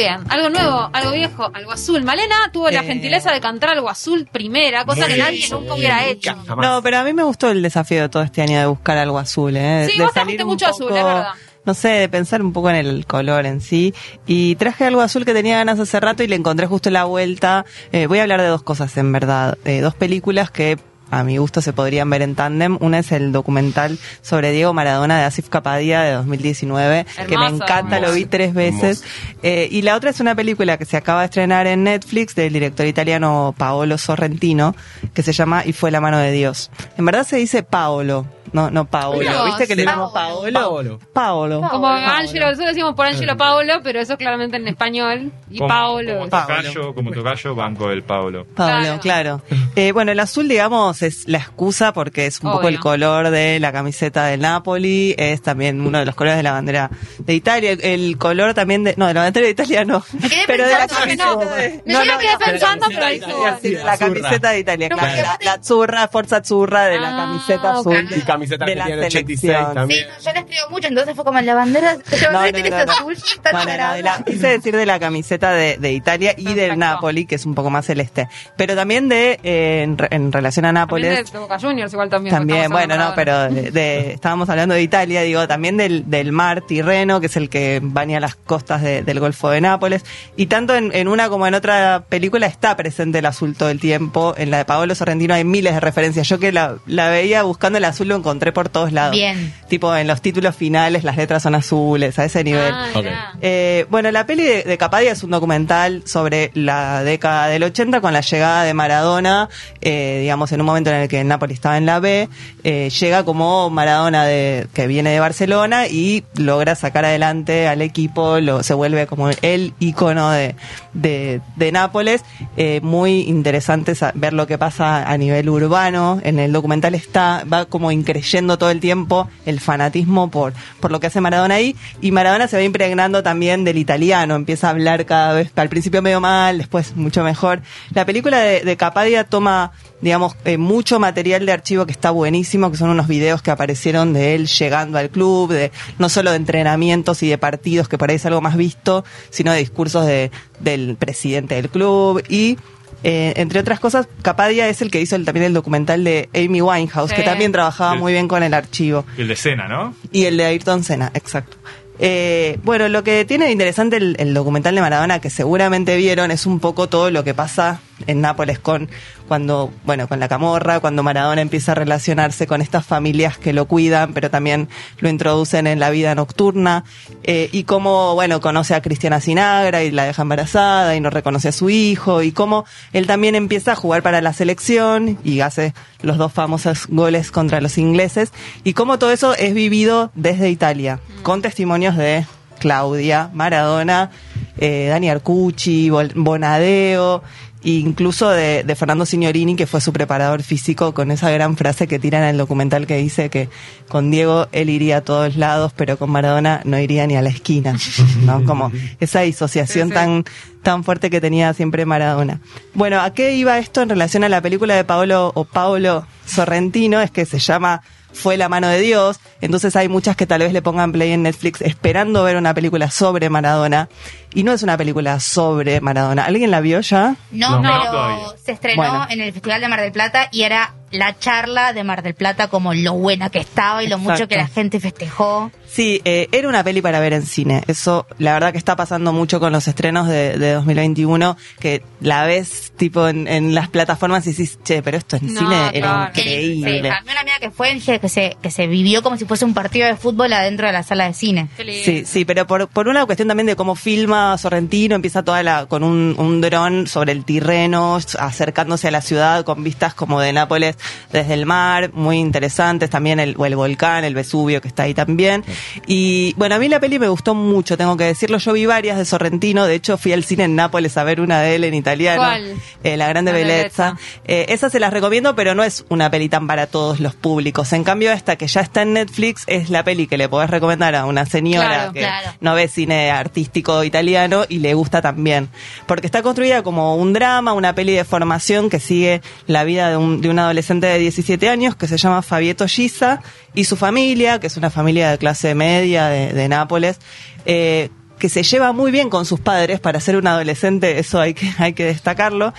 Bien, algo nuevo, algo viejo, algo azul. Malena tuvo la Eh. gentileza de cantar algo azul primera, cosa que nadie bien. nunca hubiera hecho. No, pero a mí me gustó el desafío de todo este año de buscar algo azul, ¿eh? Sí, de vos salir mucho azul, es verdad. No sé, de pensar un poco en el color en sí. Y traje algo azul que tenía ganas hace rato y le encontré justo en la vuelta. Eh, voy a hablar de dos cosas, en verdad. Eh, dos películas que a mi gusto se podrían ver en tándem. Una es el documental sobre Diego Maradona de Asif Kapadia de 2019, que me Hermoso, encanta, lo hermoso. vi tres veces. Eh, y la otra es una película que se acaba de estrenar en Netflix del director italiano Paolo Sorrentino, que se llama Y fue la mano de Dios. En verdad se dice Paolo, no, no Paolo. ¿Viste que le llamamos Paolo? Paolo. Paolo. Como Angelo, nosotros decimos por Angelo Paolo, pero eso claramente en español. Y Como- Paolo. Como tocayo, como tocayo, banco del Paulo. Pablo, claro. Eh, bueno, el azul, digamos, es la excusa porque es un poco el color de la camiseta del Napoli, es también uno de los colores de la bandera de Italia, el, color también de, no, de la bandera de Italia no, quedé pero de la camiseta no. de, Yo lo quedé pensando, pero dijo. la azurra. camiseta de Italia, No, claro, la, zurra, Forza Azzurra de la Ah, camiseta azul camiseta de la argentina en 86 selección. también. Sí, no, yo la escribo mucho, entonces fue como en la bandera. Pero No, no, azul, está Bueno, no, de la- quise decir de la camiseta de, de Italia y Perfecto. del Napoli, que es un poco más celeste. Pero también de, eh, en, en relación a También Nápoles. de Boca Juniors igual también. También, bueno, no, pero de, de- estábamos hablando de Italia, digo, también del, del mar Tirreno, que es el que baña las costas de- del Golfo de Nápoles. Y tanto en, en una como en otra película está presente el azul todo el tiempo. En la de Paolo Sorrentino hay miles de referencias. Yo que la, la veía buscando el azul lo encontré por todos lados. Bien. Tipo, en los títulos finales las letras son azules, a ese nivel. Ah, Ok. mirá. Eh, bueno, la peli de, de Capadia es un documental sobre la década del 80 con la llegada de Maradona, eh, digamos, en un momento en el que el Napoli estaba en la B, eh, llega como Maradona de, que viene de Barcelona y logra sacar adelante al equipo, lo, se vuelve como el icono de, de, de Nápoles. Eh, muy interesante sa- ver lo que pasa a nivel urbano. En el documental está, va como increyendo todo el tiempo el fanatismo por, por lo que hace Maradona ahí. Y Maradona se va impregnando también del italiano, empieza a hablar cada vez, al principio medio mal, después mucho mejor. La película de, de Capadia toma, digamos, eh, mucho material de archivo que está buenísimo, que son unos videos que aparecieron de él llegando al club, de no solo de entrenamientos y de partidos, que por ahí es algo más visto, sino de discursos de, del presidente del club y eh, entre otras cosas, Capadia es el que hizo el- también el documental de Amy Winehouse, Sí. que también trabajaba muy bien con el archivo. El de cena, ¿no? Y el de Ayrton Senna, exacto. Eh, bueno, lo que tiene de interesante el, el documental de Maradona, que seguramente vieron, es un poco todo lo que pasa en Nápoles con cuando, bueno, con la camorra, cuando Maradona empieza a relacionarse con estas familias que lo cuidan, pero también lo introducen en la vida nocturna, eh, y cómo, bueno, conoce a Cristiana Sinagra y la deja embarazada y no reconoce a su hijo, y cómo él también empieza a jugar para la selección y hace los dos famosos goles contra los ingleses, y cómo todo eso es vivido desde Italia, con testimonios de Claudia, Maradona, eh, Dani Arcucci, Bonadeo, incluso de, de Fernando Signorini, que fue su preparador físico, con esa gran frase que tira en el documental que dice que con Diego él iría a todos lados, pero con Maradona no iría ni a la esquina, ¿no? Como esa disociación Sí, sí. tan tan fuerte que tenía siempre Maradona. Bueno, ¿a qué iba esto en relación a la película de Paolo o Paolo Sorrentino? Es que se llama Fue la mano de Dios, entonces hay muchas que tal vez le pongan play en Netflix esperando ver una película sobre Maradona y no es una película sobre Maradona. ¿Alguien la vio ya? No, No, pero todavía. se estrenó Bueno. en el Festival de Mar del Plata y era la charla de Mar del Plata como lo buena que estaba y lo mucho que la gente festejó. Sí, eh, era una peli para ver en cine. Eso, la verdad que está pasando mucho con los estrenos de, de 2021, que la ves tipo en, en las plataformas y dices, che, pero esto en No, cine era claro. increíble. Sí, a mí una amiga que fue dije que se, que se vivió como si fuese un partido de fútbol adentro de la sala de cine. Sí, sí, pero por, por una cuestión también de cómo filma Sorrentino, empieza toda la, con un, un dron sobre el Tirreno, acercándose a la ciudad con vistas como de Nápoles desde el mar, muy interesantes, también el, o el volcán, el Vesubio que está ahí también. Y bueno, a mí la peli me gustó mucho, tengo que decirlo, yo vi varias de Sorrentino, de hecho fui al cine en Nápoles a ver una de él en italiano, ¿Cuál? Eh, La Grande Grande Bellezza. Eh, esa se las recomiendo, pero no es una peli tan para todos los públicos. En cambio, esta que ya está en Netflix es la peli que le podés recomendar a una señora Claro, que claro. no ve cine artístico italiano y le gusta también. Porque está construida como un drama, una peli de formación que sigue la vida de un, de un adolescente de 17 años que se llama Fabieto Giza y su familia, que es una familia de clase media de, de Nápoles. eh, que se lleva muy bien con sus padres para ser un adolescente, eso hay que, hay que destacarlo.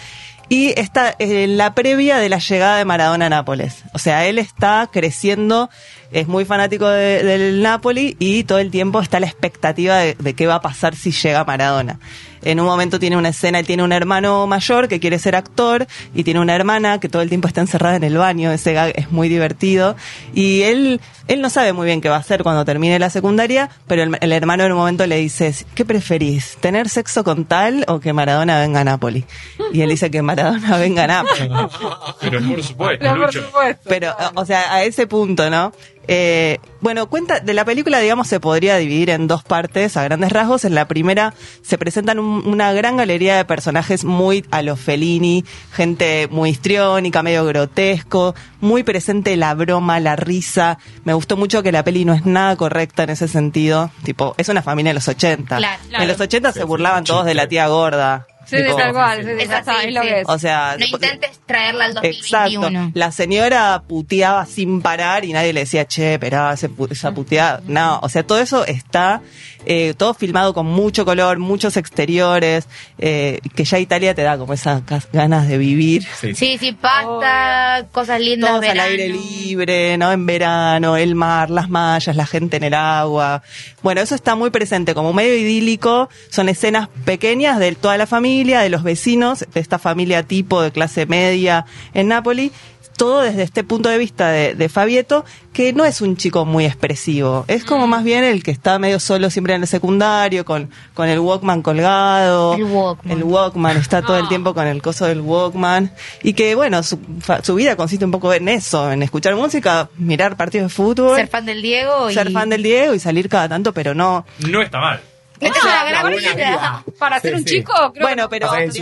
Y está en la previa de la llegada de Maradona a Nápoles. O sea, él está creciendo, es muy fanático de- del Napoli y todo el tiempo está la expectativa de, de qué va a pasar si llega Maradona. En un momento tiene una escena, él tiene un hermano mayor que quiere ser actor y tiene una hermana que todo el tiempo está encerrada en el baño. Ese gag es muy divertido. Y él, él no sabe muy bien qué va a hacer cuando termine la secundaria, pero el, el hermano en un momento le dice, ¿qué preferís? ¿Tener sexo con tal o que Maradona venga a Nápoli? Y él dice que Maradona venga a Nápoli. Pero por supuesto, Pero por supuesto. Pero, o sea, a ese punto, ¿no? Eh, bueno, cuenta, de la película, digamos, se podría dividir en dos partes, a grandes rasgos. En la primera se presentan un- una gran galería de personajes muy a los Fellini, gente muy histriónica, medio grotesco, muy presente la broma, la risa. Me gustó mucho que la peli no es nada correcta en ese sentido. Tipo, es una familia de los 80. Claro, claro. En los 80 se burlaban todos de la tía gorda. Sí, sí, Tipo, tal cual. sí, sí, Es ya así, está, es lo sí. que es. O sea, No intentes traerla al Exacto. 2021. La señora puteaba sin parar y nadie le decía, che, pero pu- esa puteada. No, o sea, todo eso está eh, todo filmado con mucho color, muchos exteriores, eh, que ya Italia te da como esas ganas de vivir. Sí. Sí, sí, pasta, cosas lindas, Todos al verano. aire libre, ¿no? En verano, el mar, las mallas, la gente en el agua. Bueno, eso está muy presente, como medio idílico. Son escenas pequeñas de toda la familia, de los vecinos, de esta familia tipo de clase media en Nápoli. Todo desde este punto de vista de, de Fabieto, que no es un chico muy expresivo. Es como más bien el que está medio solo siempre en el secundario, con, con el Walkman colgado. El Walkman. El Walkman, está todo el tiempo con el coso del Walkman. Y que, bueno, su, fa- su vida consiste un poco en eso, en escuchar música, mirar partidos de fútbol, Ser fan del Diego y... ser fan del Diego y salir cada tanto, pero no. No está mal. Esta es una gran vida. Para ser Sí, un sí. chico, creo Bueno, que pero digamos,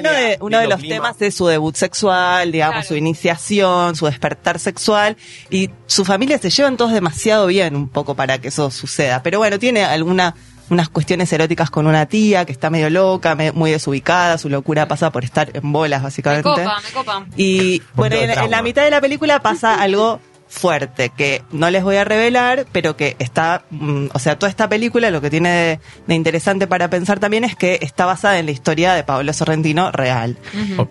uno de, uno de los clima. temas es su debut sexual, digamos, Claro. su iniciación, su despertar sexual, y su familia se llevan todos demasiado bien un poco para que eso suceda. Pero bueno, tiene alguna unas cuestiones eróticas con una tía que está medio loca, me- muy desubicada, su locura pasa por estar en bolas, me básicamente. copa, me copa. Y bueno, en, en la mitad de la película pasa algo fuerte que no les voy a revelar, pero que está, mm, o sea, toda esta película lo que tiene de, de interesante para pensar también es que está basada en la historia de Pablo Sorrentino real.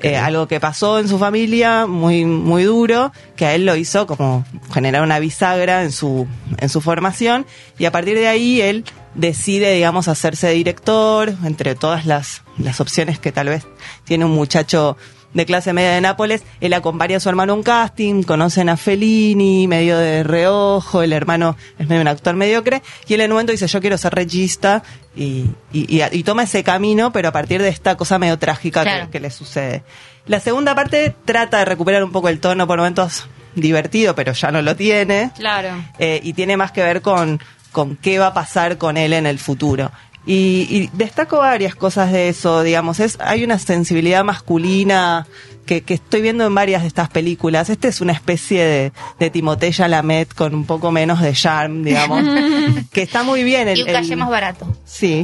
Eh, algo que pasó en su familia muy muy duro, que a él lo hizo como generar una bisagra en su en su formación y a partir de ahí él decide, digamos, hacerse director entre todas las las opciones que tal vez tiene un muchacho de clase media de Nápoles, él acompaña a su hermano a un casting, conocen a Fellini, medio de reojo, el hermano es medio un actor mediocre, y él en un momento dice, yo quiero ser regista, y, y, y- y toma ese camino, pero a partir de esta cosa medio trágica que, le sucede. La segunda parte trata de recuperar un poco el tono, por momentos divertido, pero ya no lo tiene, Claro. eh, y tiene más que ver con, con qué va a pasar con él en el futuro. Y, y destaco varias cosas de eso, digamos, es hay una sensibilidad masculina que, que estoy viendo en varias de estas películas. Este es una especie de, de Timothée Chalamet con un poco menos de charm, digamos, que está muy bien. El, Y un el- calle más barato. Sí.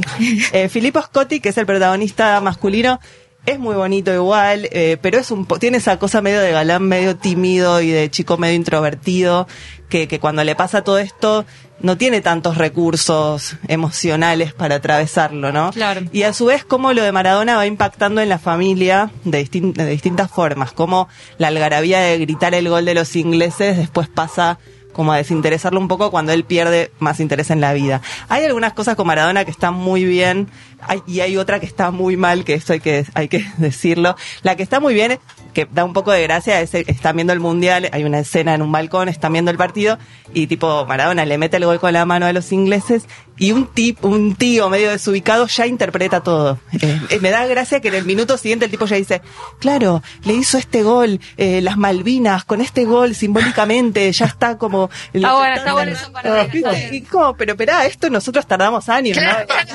Eh, Filippo Scotti, que es el protagonista masculino, es muy bonito igual, eh, pero es un po- tiene esa cosa medio de galán, medio tímido y de chico medio introvertido, que, que cuando le pasa todo esto, no tiene tantos recursos emocionales para atravesarlo, ¿no? Claro. Y a su vez, cómo lo de Maradona va impactando en la familia de, distin- de distintas formas, como la algarabía de gritar el gol de los ingleses después pasa como a desinteresarlo un poco cuando él pierde más interés en la vida. Hay algunas cosas con Maradona que están muy bien hay- y hay otra que está muy mal, que esto hay que, hay que decirlo. La que está muy bien, que da un poco de gracia, es están viendo el mundial, hay una escena en un balcón, están viendo el partido y tipo Maradona le mete el gol con la mano a los ingleses y un tip, un tío medio desubicado ya interpreta todo. Eh, eh, me da gracia que en el minuto siguiente el tipo ya dice, claro, le hizo este gol, eh, las Malvinas, con este gol simbólicamente, ya está como... Está bueno, está bueno eso para como, pero esperá, esto nosotros tardamos años, ¿no?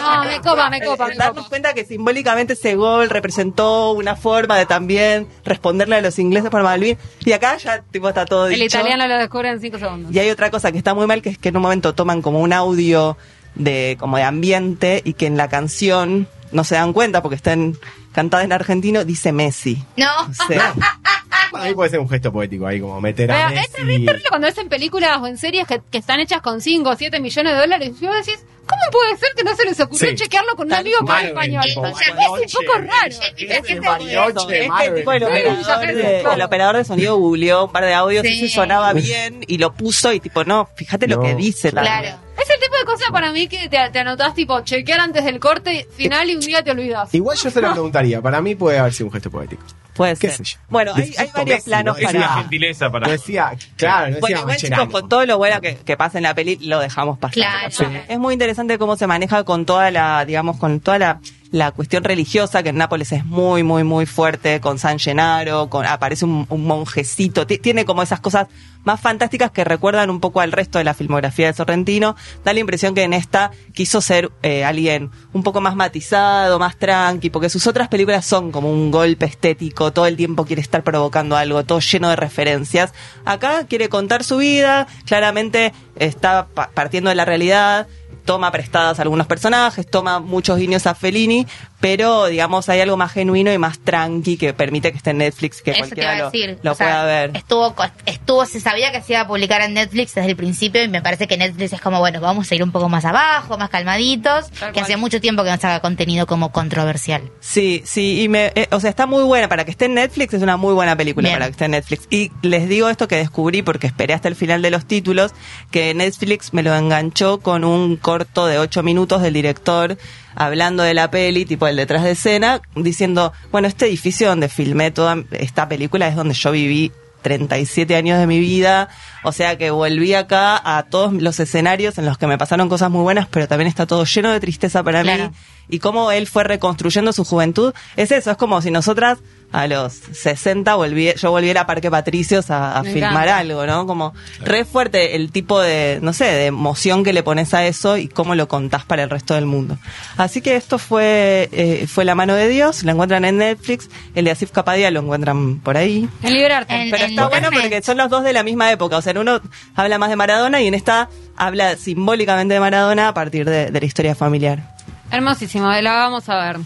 No, me copa, me copa, me darnos copa. cuenta que simbólicamente ese gol representó una forma de también responderle a los ingleses por Malvin. Y acá ya tipo está todo El dicho. italiano lo descubre en cinco segundos. Y hay otra cosa que está muy mal, que es que en un momento toman como un audio de como de ambiente y que en la canción no se dan cuenta porque está en, cantada en argentino, dice Messi. No. O sea, Para mí puede ser un gesto poético ahí, como meter a Pero es terrible cuando ves en películas o en series que, que están hechas con 5 o 7 millones de dólares y vos decís, ¿cómo puede ser que no se les ocurrió Sí. chequearlo con un Tal amigo que cual, español? es un poco raro. Es el operador, de, pensé. el operador de sonido googleó un par de audios y Sí. ese sonaba bien y lo puso y tipo, no, fíjate lo que dice. la- Claro. Es el tipo de cosa para mí que te, te anotás tipo chequear antes del corte final y un día te olvidas. Igual yo se lo preguntaría, para mí puede haber sido un gesto poético. Puede ¿Qué ser. sé yo? Bueno, hay, varios planos ¿no? Es una para... gentileza para. Decía, claro, no Bueno, decía igual, chicos, con todo lo bueno que, que pasa en la peli, lo dejamos pasar. Claro. Sí. Es muy interesante cómo se maneja con toda la, digamos, con toda la, la cuestión religiosa, que en Nápoles es muy, muy, muy fuerte, con San Gennaro, con, aparece un, un monjecito, Ti- tiene como esas cosas más fantásticas que recuerdan un poco al resto de la filmografía de Sorrentino. Da la impresión que en esta quiso ser eh, alguien un poco más matizado, más tranqui, porque sus otras películas son como un golpe estético, todo el tiempo quiere estar provocando algo, todo lleno de referencias. Acá quiere contar su vida, claramente está pa- partiendo de la realidad, toma prestadas algunos personajes, toma muchos guiños a Fellini, pero digamos hay algo más genuino y más tranqui que permite que esté en Netflix, que Eso cualquiera a lo, lo sea, pueda ver. Estuvo, estuvo, se sabía que se iba a publicar en Netflix desde el principio y me parece que Netflix es como, bueno, vamos a ir un poco más abajo, más calmaditos, Tal que cual. hace mucho tiempo que no se haga contenido como controversial. Sí, sí, y me, eh, o sea, está muy buena para que esté en Netflix, es una muy buena película Bien. para que esté en Netflix. Y les digo esto que descubrí porque esperé hasta el final de los títulos, que Netflix me lo enganchó con un corto de ocho minutos del director hablando de la peli, tipo el detrás de escena, diciendo, bueno, este edificio donde filmé toda esta película es donde yo viví 37 años de mi vida, o sea que volví acá a todos los escenarios en los que me pasaron cosas muy buenas, pero también está todo lleno de tristeza para Claro. mí y cómo él fue reconstruyendo su juventud. Es eso, es como si nosotras a los 60 volví, yo volviera a Parque Patricios a, a filmar encanta. algo, ¿no? Como re fuerte el tipo de, no sé, de emoción que le pones a eso y cómo lo contás para el resto del mundo. Así que esto fue, eh, fue La mano de Dios, lo encuentran en Netflix, el de Asif Kapadia lo encuentran por ahí. En liberarte. En- Pero en está bueno Internet. porque son los dos de la misma época. O sea, en uno habla más de Maradona y en esta habla simbólicamente de Maradona a partir de, de la historia familiar. Hermosísimo, la vamos a ver.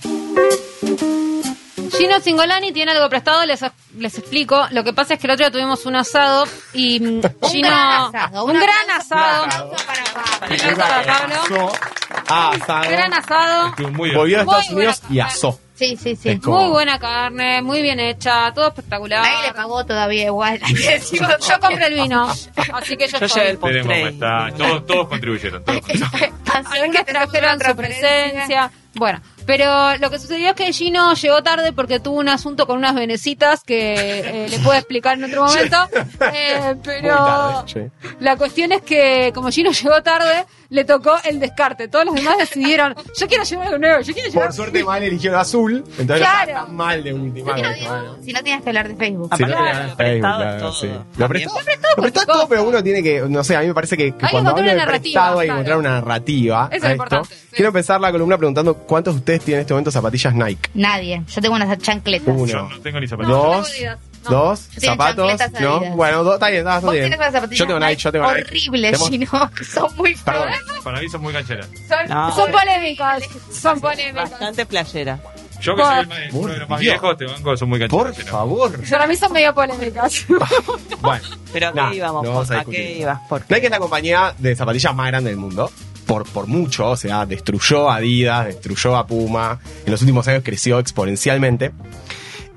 Gino Singolani tiene algo prestado, les, les explico. Lo que pasa es que el otro día tuvimos un asado y mm, Un Gino. gran asado, un un gran asado. un. Un asado. Gran asado. Muy Volvió a Muy Estados Unidos y asó. Sí, sí, sí. Es como- Muy buena carne, muy bien hecha, todo espectacular. Nadie le pagó todavía igual. Que Yo, compré el vino, así que yo, Yo estoy. llevé el postre. Está. Todos, todos contribuyeron. Todos contribuyeron. Algunos trajeron su presencia. Bueno, pero lo que sucedió es que Gino llegó tarde porque tuvo un asunto con unas venecitas que eh, le puedo explicar en otro momento. Eh, pero tarde, la cuestión es que como Gino llegó tarde, le tocó el descarte. Todos los demás decidieron, yo quiero llevar algo nuevo, yo quiero llevar... Por suerte mal eligió el azul, entonces Claro. no tan mal de última Si no, si no tienes que hablar de Facebook. Si no Aparte, te ganas prestado Facebook, claro, todo. sí. Lo prestado, Lo prestado todo, pero uno tiene que, no sé, a mí me parece que, cuando una de prestado hay que claro. encontrar una narrativa. Eso es importante, sí. Quiero empezar la columna preguntando cuántos de ustedes tienen en este momento zapatillas Nike. Nadie. Yo tengo unas chancletas. Uno. Yo no tengo ni No, yo Dos. No. dos, Yo zapatos, ¿no? Bueno, dos, está bien, está Vos bien. zapatillas Yo tengo Nike, yo tengo Nike. horribles, Tenemos- Gino. Son muy Perdón. Para mí son muy cancheras. Son, No. son polémicos, son polémicos. Bastante playera. Yo que soy el más- uno de los más Dios. viejos, te banco, son muy Por cancheros. pero- favor. Para mí son medio polémicas. Bueno, Pero ¿a qué Nah, íbamos? no vamos a ¿A qué ibas? ¿Por Nike es la compañía de zapatillas más grande del mundo. Por, por mucho, o sea, destruyó a Adidas, destruyó a Puma. En los últimos años creció exponencialmente.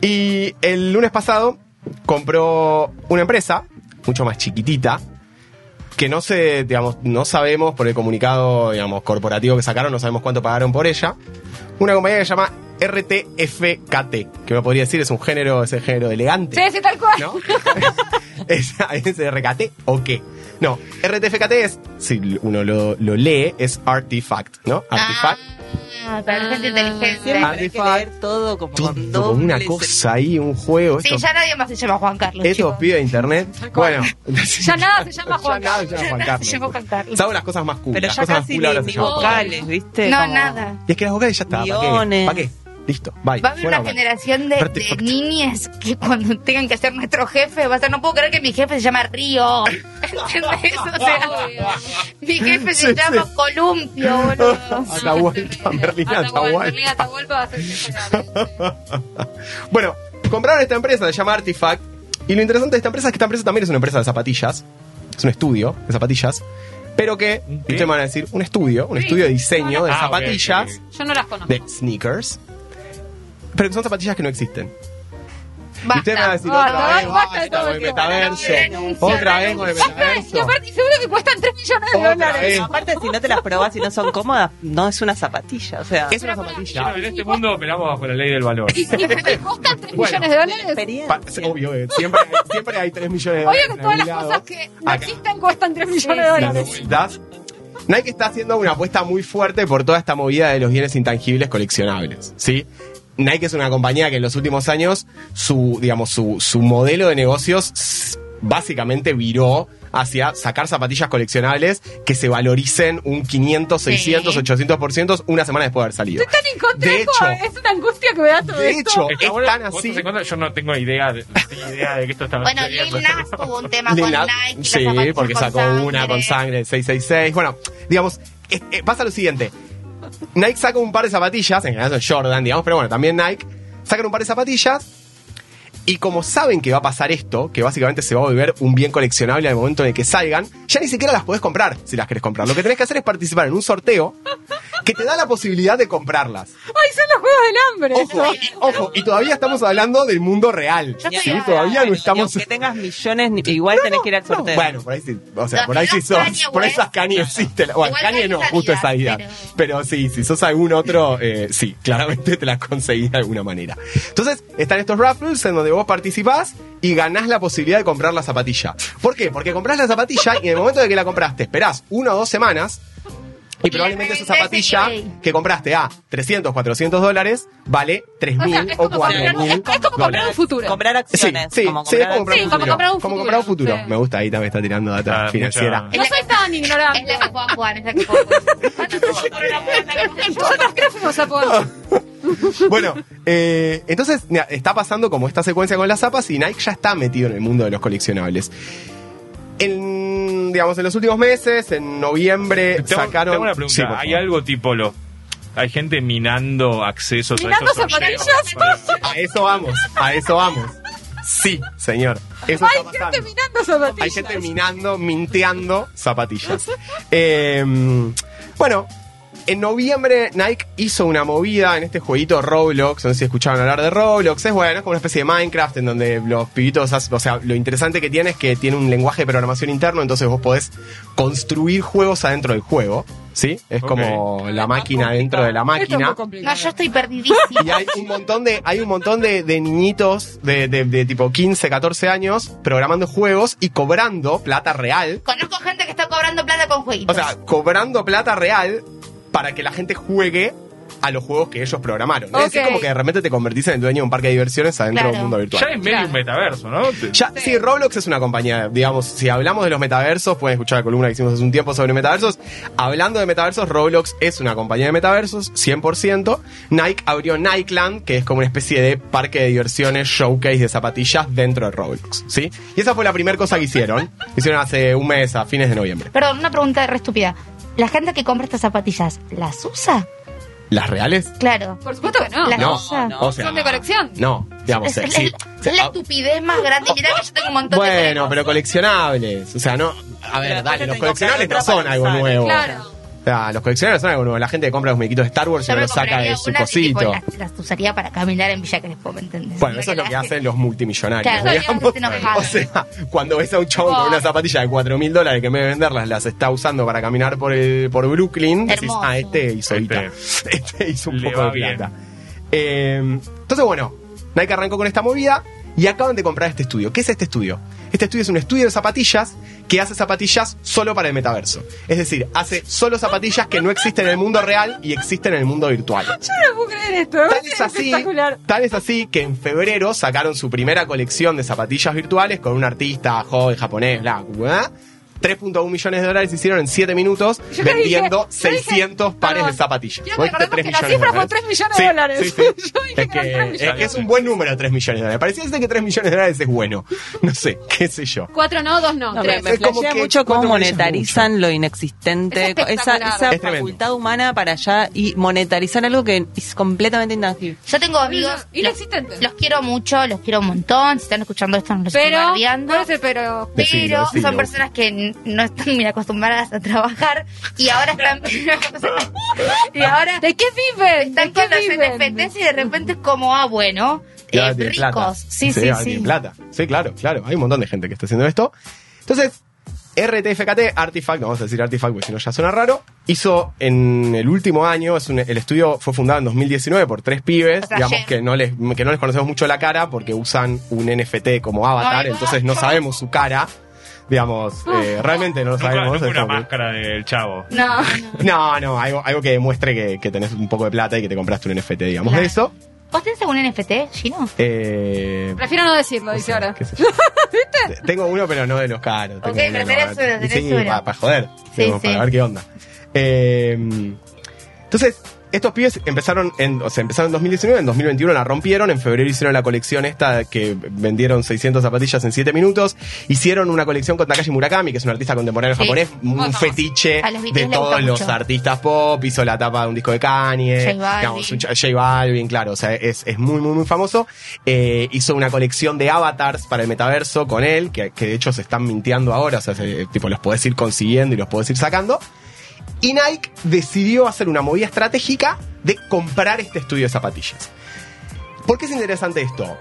Y el lunes pasado compró una empresa, mucho más chiquitita, que no sé, digamos, no sabemos por el comunicado, digamos, corporativo que sacaron, no sabemos cuánto pagaron por ella. Una compañía que se llama RTFKT, que me podría decir es un género, es el género elegante. Sí, sí, tal cual. ¿no? ¿Es, ¿Es RKT o qué? No, RTFKT es, si uno lo, lo lee, es Artifact, ¿no? Artifact. Ah, gente inteligente. Siempre hay que Artifact. leer todo como todo con como una cosa ahí, un juego. Sí, estos, ya nadie más se llama Juan Carlos. estos chicos. pibes de internet. Bueno, Ya nada se llama Juan Ya nada Carlos. se llama Juan Se Carlos. llama Juan Carlos. Salvo las cosas más cool. Pero las ya cosas más casi cool ni, se ni vocales, ¿viste? No, Como- nada. Y es que las vocales ya está. ¿Para qué? ¿Para qué? Listo, bye. Va a haber una generación de, de niñas que cuando tengan que ser nuestro jefe va a ser, no puedo creer que mi jefe se llama Río. ¿Entendés? O sea, mi jefe se Sí, llama sí. Columpio, boludo. Atahualpa, Merlina Atahualpa, va a ser jefe Bueno, compraron esta empresa, se llama Artifact. Y lo interesante de esta empresa es que esta empresa también es una empresa de zapatillas. Es un estudio de zapatillas. Pero que, ustedes me van a decir, un estudio, un Sí. estudio de diseño de Ah, zapatillas, ok, Yo no las conozco. de sneakers. Pero que son zapatillas que no existen. Y Basta. ustedes me van a decir, Basta, otra vez, basta todo el metaverso. Otra vez con el renuncia. Y metaverso. aparte, seguro que cuestan 3 millones de Otra dólares. Aparte, si no te las probás y no son cómodas, no es una zapatilla. O sea, Es una zapatilla. en este mundo operamos bajo la ley del valor. Y si me costan 3 Bueno. millones de dólares. obvio, eh, siempre, hay, siempre hay 3 millones de Obvio dólares. que en todas las cosas que no Acá. existen cuestan 3 millones de dólares. Nike está haciendo una apuesta muy fuerte por toda esta movida de los bienes intangibles coleccionables, ¿sí? Nike es una compañía que en los últimos años su, digamos, su, su modelo de negocios básicamente viró hacia sacar zapatillas coleccionables que se valoricen un 500, 600, Sí. 800% una semana después de haber salido. Estoy tan en contra, De hecho- es una angustia que me da todo De esto. hecho, es tan así. Yo no tengo idea de, no idea de que esto está Bueno. Lil Nas tuvo un tema Lil con Nas- Nike. Sí, porque sacó una con sangre de 666. Bueno, digamos, eh, eh, pasa lo siguiente. Nike saca un par de zapatillas, en general son Jordan, digamos, pero bueno, también Nike. Sacan un par de zapatillas y como saben que va a pasar esto, que básicamente se va a volver un bien coleccionable al momento en el que salgan, ya ni siquiera las podés comprar si las querés comprar. Lo que tenés que hacer es participar en un sorteo que te da la posibilidad de comprarlas. Ay, son los juegos del hambre. Ojo, eso. ojo, y todavía estamos hablando del mundo real. ¿sí? Todavía no estamos... aunque tengas millones, ni- igual tenés que ir al No, sorteo. bueno, por ahí sí. O sea, por ahí sí sos. Por ahí West. sos Kanye existe. Bueno, Kanye no, justo esa idea. pero- Pero... sí, si sos algún otro, eh, sí, claramente te la conseguís de alguna manera. Entonces, están estos raffles en donde vos participás y ganás la posibilidad de comprar la zapatilla. ¿Por qué? Porque comprás la zapatilla y en el momento de que la compraste, esperás una o dos semanas. Y Y probablemente le esa zapatilla que compraste a 300, 400 dólares vale 3.000 es o comprar- 4.000 es como comprar dólares. un futuro. Comprar Sí, acciones. sí, como sí, es como comprar Sí, un como futuro. comprar un Como comprar un futuro. Me gusta, ahí también está tirando data Ah, financiera. mucha- No soy tan Es ignorante. la que Juan Juan, es la que a poder. Bueno, eh, entonces mira, está pasando como esta secuencia con las zapas y Nike ya está metido en el mundo de los coleccionables. En, digamos, en los últimos meses, en noviembre, Tengo, sacaron... tengo una pregunta. Sí, ¿Hay algo tipo lo... Hay gente minando accesos Minando a esos zapatillas. sorteos? A eso vamos, a eso vamos. Sí, señor. Eso Hay gente minando zapatillas. Hay gente minando, minteando zapatillas. Eh, bueno, en noviembre Nike hizo una movida en este jueguito Roblox. No sé si escucharon hablar de Roblox. Es bueno, es como una especie de Minecraft en donde los pibitos, hacen- o sea, lo interesante que tiene es que tiene un lenguaje de programación interno, entonces vos podés construir juegos adentro del juego. ¿Sí? Es como la máquina dentro de la máquina. No, yo estoy perdidísima. Y hay un montón de, hay un montón de, de niñitos de, de- de tipo 15, 14 años programando juegos y cobrando plata real. Conozco gente que está cobrando plata con O jueguitos. sea, cobrando plata real para que la gente juegue a los juegos que ellos programaron. Es decir, Ok. como que de repente te convertís en el dueño de un parque de diversiones adentro Claro. de un mundo virtual. Ya es medio Claro. un metaverso, ¿no? Sí. Roblox es una compañía, digamos, si hablamos de los metaversos, pueden escuchar la columna que hicimos hace un tiempo sobre metaversos. Hablando de metaversos, Roblox es una compañía de metaversos, 100%. Nike abrió Nikeland, que es como una especie de parque de diversiones, showcase de zapatillas dentro de Roblox, ¿sí? Y esa fue la primera cosa que hicieron. Hicieron hace un mes, a fines de noviembre. Perdón, una pregunta re estúpida. ¿La gente que compra estas zapatillas las usa? ¿Las reales? Claro. Por supuesto que no. Las No, cosas. o sea, Son de colección. No, digamos, Es, eh, es- sí. es- es la estupidez más grande. Mirá que yo tengo un montón de Bueno, pero coleccionables. O sea, no. A ver, Pero dale, los coleccionables no son algo nuevo. Claro. O sea, los coleccionables son algo nuevo. La gente que compra los muñequitos de Star Wars y los saca de su unas y, tipo, cosito. las, las usaría para caminar en Villa Crespo, ¿me entendés? Bueno, eso es lo que hacen los multimillonarios. Claro, digamos. O sea, cuando ves a un chabón con una zapatilla de 4 mil dólares que en vez de venderlas las está usando para caminar por el, por Brooklyn, decís, Hermoso. ah, este hizo. Este- Este hizo un Le poco de plata. Eh, entonces, bueno, Nike arrancó con esta movida y acaban de comprar este estudio. ¿Qué es este estudio? Este estudio es un estudio de zapatillas que hace zapatillas solo para el metaverso. Es decir, hace solo zapatillas que no existen en el mundo real y existen en el mundo virtual. No puedo creer esto. Tal es, así, tal es así que en febrero sacaron su primera colección de zapatillas virtuales con un artista joven japonés, bla, bla. 3.1 millones de dólares hicieron en 7 minutos Yo vendiendo dije- yo dije- 600 pares perdón. de zapatillas. Quiero que dijiste recordemos 3 que la millones de cifra fue dólares. 3 millones Sí, de dólares. sí, sí. Yo dije Es que eran que, 3 es millones. es un buen número 3 millones de dólares. Parecía ser que 3 millones de dólares es bueno. No sé, qué sé yo. Cuatro no, dos no, No, me, tres. me Es como flashea que mucho cómo monetarizan lo inexistente, Es esa, esa Es facultad humana para allá y monetarizar algo que es completamente intangible. Yo tengo amigos. los, Inexistentes. los quiero mucho, los quiero un montón. Si están escuchando esto, no los estoy Pero, bardeando. ¿cuál es el pero? Decilo, Pero decilo. son personas que no están muy acostumbradas a trabajar y ahora están. y ahora ¿De qué viven? están ¿De qué con los? NFTs y de repente es como, ah, bueno, Y eh, ricos. plata. Sí, sí, sí. plata. Sí, claro, claro. Hay un montón de gente que está haciendo esto. Entonces, RTFKT, Artifact, vamos a decir Artifact porque si no ya suena raro, hizo en el último año, es un- el estudio fue fundado en 2019 por tres pibes, O sea, digamos que no, les, que no les conocemos mucho la cara porque usan un NFT como avatar, entonces no sabemos su cara. Digamos, eh, realmente no lo Nunca, sabemos. nunca es una que- máscara del chavo. No, no. No, no, algo, algo que demuestre que, que tenés un poco de plata y que te compraste un NFT, digamos, Claro. de eso. ¿Vos tenés algún NFT, Gino? Eh, Prefiero no decirlo, dice ahora. yo. Tengo uno, pero no de los caros. Ok, pero tenés no, uno, tenés sí, uno. Para, para joder. Sí, digamos, sí. Para ver qué onda. Eh, entonces, estos pibes empezaron en, o sea, empezaron en 2019, en 2021 la rompieron, en febrero hicieron la colección esta que vendieron 600 zapatillas en 7 minutos, hicieron una colección con Takashi Murakami, que es un artista contemporáneo Sí. japonés, un fetiche de todos los artistas pop, hizo la tapa de un disco de Kanye, J Balvin. digamos, J Balvin, claro, o sea, es, es muy, muy, muy famoso. Eh, hizo una colección de avatars para el metaverso con él, que, que de hecho se están mintiendo ahora, o sea, se- tipo, los podés ir consiguiendo y los podés ir sacando. Y Nike decidió hacer una movida estratégica de comprar este estudio de zapatillas. ¿Por qué es interesante esto?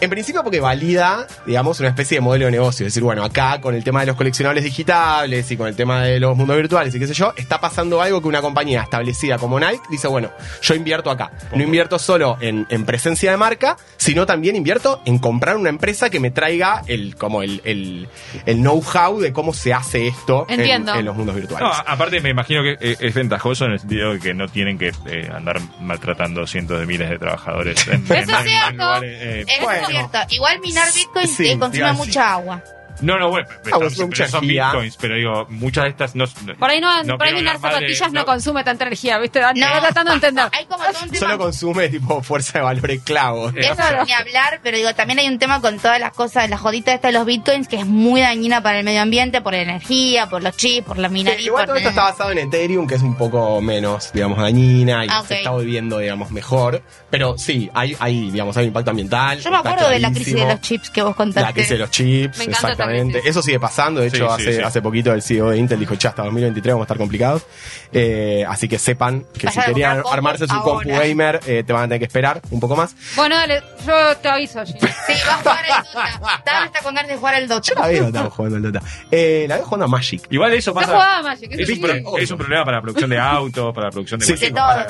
En principio porque valida, digamos, una especie de modelo de negocio. Es decir, bueno, acá con el tema de los coleccionables digitales y con el tema de los mundos virtuales y qué sé yo, está pasando algo que una compañía establecida como Nike dice, bueno, yo invierto acá. No invierto solo en, en presencia de marca, sino también invierto en comprar una empresa que me traiga el, como el, el, el know-how de cómo se hace esto en, en los mundos virtuales. No, aparte me imagino que eh, es ventajoso en el sentido de que no tienen que eh, andar maltratando cientos de miles de trabajadores. En, Eso en- es en cierto. lugares, eh, Bueno. Es cierto. Igual minar Bitcoin Sí, eh, consume mucha agua. No, no, bueno, pero, Ah, pero son bitcoins, pero digo, muchas de estas no. Por ahí no, por ahí minar zapatillas no, consume tanta energía, ¿viste? No, No, tratando de entender. Hay como todo un tema. Solo consume tipo fuerza de valor esclavo. Eh, Eso Claro. ni hablar, pero digo, también hay un tema con todas las cosas, la jodita esta de los bitcoins, que es muy dañina para el medio ambiente, por la energía, por los chips, por la minería. Igual por- todo esto está basado en Ethereum, que es un poco menos, digamos, dañina y Ah, se está volviendo, digamos, mejor. Pero sí, hay, hay digamos, hay un impacto ambiental. Yo me acuerdo de la crisis de los chips que vos contaste. La crisis de los chips, Me encanta exactamente. Eso sigue pasando. De hecho, sí, hace, sí. hace poquito el CEO de Intel dijo, ya hasta 2023 vamos a estar complicados. Eh, así que sepan que si querían armarse su compu compu ahora. gamer, eh, te van a tener que esperar un poco más. Bueno, dale, yo te aviso, Gino. Sí, va a jugar el Dota. Está con ganas de jugar el Dota. Yo la veo, estamos jugando al Dota. Eh, la veo jugando a Magic. Igual eso pasa. jugaba Magic, eso Es un, sí. pro- es un problema para la producción de autos, para la producción de Sí, De todo, para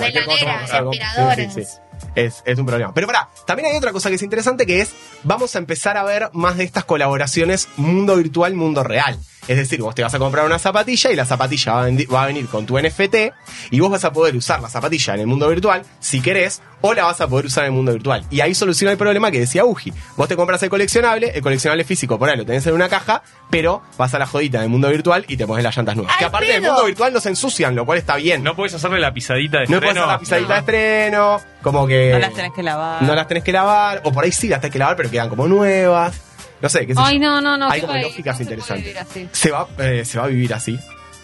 de sí, sí. Es, es un problema. Pero pará, también hay otra cosa que es interesante que es, vamos a empezar a ver más de estas colaboraciones mundo virtual, mundo real. Es decir, vos te vas a comprar una zapatilla y la zapatilla va a, vendi- va a venir con tu NFT y vos vas a poder usar la zapatilla en el mundo virtual si querés o la vas a poder usar en el mundo virtual. Y ahí soluciona el problema que decía Uji. Vos te compras el coleccionable, el coleccionable físico por ahí lo tenés en una caja, pero vas a la jodita del mundo virtual y te pones las llantas nuevas. ¡Al que aparte del mundo virtual no se ensucian, lo cual está bien. No puedes hacerle la pisadita de No puedes estreno. hacer la pisadita de estreno, como que. No las tenés que lavar. No las tenés que lavar, o por ahí sí las tenés que lavar, pero quedan como nuevas. No sé, qué sé Ay, yo. no, no, no. Hay como lógicas no se interesantes. así. Se va, eh, se va a vivir así.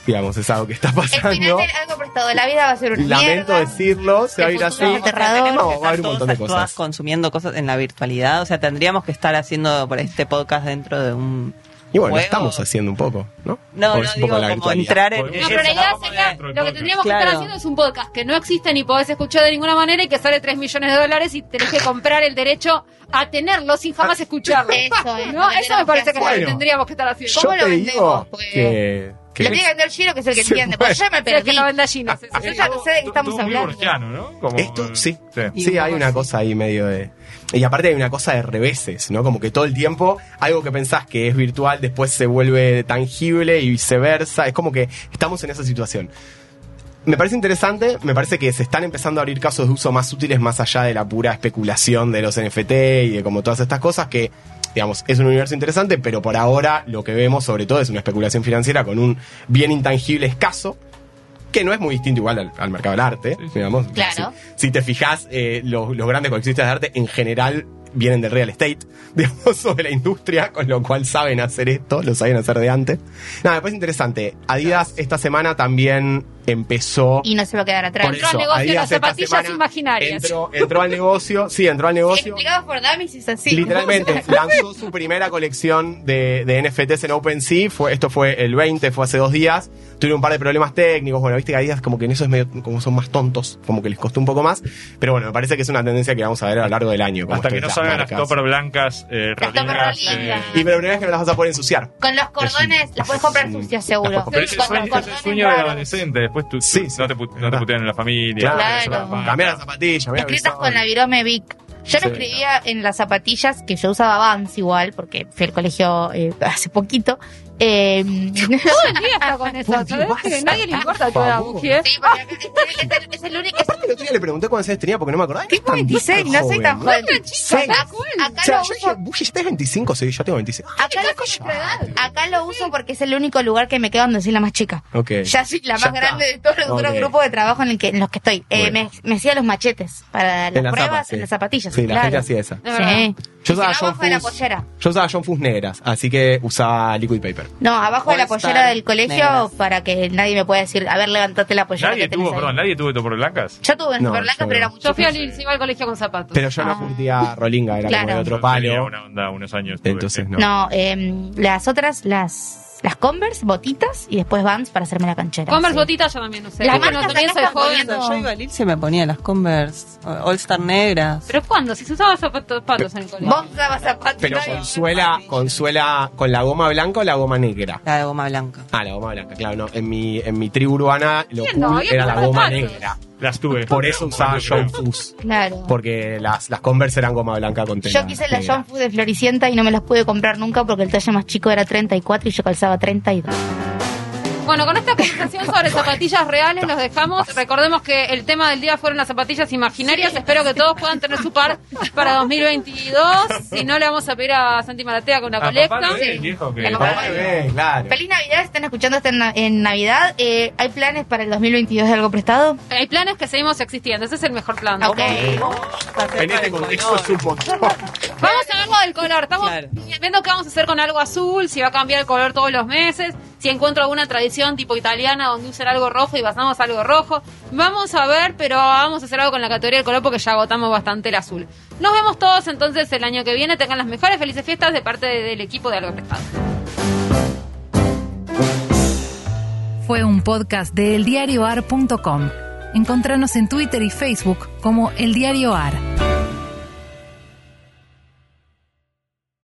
digamos, es algo que está El pasando. final algo prestado. La vida va a ser una Lamento mierda. decirlo, se va a ir así. aterrador. Tenemos que No, va a haber un montón de cosas. consumiendo cosas en la virtualidad. O sea, tendríamos que estar haciendo por este podcast dentro de un. Y bueno, lo juego. estamos haciendo un poco, ¿no? No, no, es un digo, poco la como virtualidad. entrar en. No, pero la idea del lo que podcast. tendríamos que estar haciendo es un podcast que no existe ni podés escuchar de ninguna manera y que sale 3 millones de dólares y tenés que comprar el derecho a tenerlo sin jamás escucharlo. Eso es. ¿No? Eso me parece que es lo que Bueno. tendríamos que estar haciendo. ¿Cómo Yo lo te vendemos? digo Porque- que... que Lo tiene que vender Giro, que es el que entiende. Pues yo me Pero es que perdí. lo venda Gino. Yo ya no sé de qué estamos hablando. borgiano, ¿no? Como- Esto, sí. Sí. Sí, hay una cosa ahí medio de... Y aparte hay una cosa de reveses, ¿no? Como que todo el tiempo algo que pensás que es virtual después se vuelve tangible y viceversa. Es como que estamos en esa situación. Me parece interesante, me parece que se están empezando a abrir casos de uso más útiles más allá de la pura especulación de los NFT y de como todas estas cosas que, digamos, es un universo interesante, pero por ahora lo que vemos sobre todo es una especulación financiera con un bien intangible escaso, que no es muy distinto igual al, al mercado del arte, digamos. Claro. Si, si te fijas, eh, los, los grandes coleccionistas de arte en general vienen del real estate, digamos, o de la industria, con lo cual saben hacer esto, lo saben hacer de antes. Nada, parece interesante. Adidas esta semana también empezó... Y no se va a quedar atrás. por Entró al negocio las zapatillas semana imaginarias. Entró, entró al negocio, sí, entró al negocio. Explicado por Damis es así. Literalmente, lanzó su primera colección de, de NFTs en OpenSea. Fue, esto fue el 20, fue hace dos días. Tuvieron un par de problemas técnicos. Bueno, viste que Adidas como que en eso es medio, como son más tontos, como que les costó un poco más. Pero bueno, me parece que es una tendencia que vamos a ver a lo largo del año. Hasta que no salgan las topper blancas, eh, Las rolingas. eh, Y pero la primera vez que me las vas a poder ensuciar. Con los cordones las puedes comprar sucias, seguro. Pero ese Con sueño, del adolescente, después tú, tú Sí, no, te, no te putean en la familia. Claro. Claro. Cambiar las zapatillas, Escritas con la virome Vic. Yo lo Sí. escribía en las zapatillas que yo usaba Vans igual, porque fui al colegio eh, hace poquito. Eh, Todo el día está con eso. ¿sabes? Que nadie le importa por toda la mujer. sí, porque acá es, el- único. es- El otro día le pregunté cuántos años tenía porque no me acordaba. Tengo 26, no soy tan joven. Acá, O acá sea, lo yo uso dije, ¿vos ya tenés 25? Sí, yo tengo 26. Acá lo, acá lo uso porque es el único lugar que me queda donde soy la más chica. Ok. Ya soy la más grande de todos los otros grupos de trabajo en, el que, en los que estoy. Eh, me, hacía los machetes para las pruebas en las zapatillas. Sí, la gente hacía esa. Sí. Yo usaba John Fuss negras, así que usaba liquid paper. No, abajo de la pollera del colegio negras. para que nadie me pueda decir, a ver, levantate la pollera Nadie que tuvo, ahí. perdón, nadie tuvo topper blancas. Yo tuve No, super blanca, yo pero era mucho. Yo fui al iba al colegio con zapatos. Pero yo Ah. no curtía Rolinga, era Claro. como de otro Yo tenía palo. una onda unos años. Entonces no. No, eh, las otras, las, las Converse, botitas y después Vans para hacerme la canchera. Converse sí. botitas yo también usé. Las bueno, marcas también soy joven. Yo iba a Lille se me ponía las Converse All Star negras. ¿Pero cuándo? Si se usaba zapatos patos en el colegio. Vos usabas zapatos. Pero consuela, consuela con la goma blanca o la goma negra. La de goma blanca. Ah, la goma blanca, claro, no. En mi, en mi tribu urbana lo cool era la goma zapatos. negra. Las tuve. Por eso usaba John. Fuss. Claro. Porque las, las Converse eran goma blanca con tela Yo quise las. John de Floricienta y no me las pude comprar nunca porque el talle más chico era 34 y yo calzaba 32. Bueno, con esta conversación sobre zapatillas reales los dejamos. Recordemos que el tema del día fueron las zapatillas imaginarias. Espero que todos puedan tener su par para 2022. Si no, le vamos a pedir a Santi Maratea con una Ah, colecta. ¿no? Ah, claro. Feliz Navidad, si están escuchando en, na- en Navidad. Eh, ¿Hay planes para el 2022 de algo prestado? Hay planes que seguimos existiendo. Ese es el mejor plan. Ok. En este contexto es un montón. Vamos a ver lo del color. Estamos Claro. viendo qué vamos a hacer con algo azul, si va a cambiar el color todos los meses, si encuentro alguna tradición tipo italiana donde usen algo rojo y pasamos algo rojo. Vamos a ver, pero vamos a hacer algo con la categoría del color porque ya agotamos bastante el azul. Nos vemos todos entonces el año que viene. Tengan las mejores felices fiestas de parte del equipo de Algo Prestado. Fue un podcast de eldiarioar.com. Encontranos en Twitter y Facebook como El Diario Ar.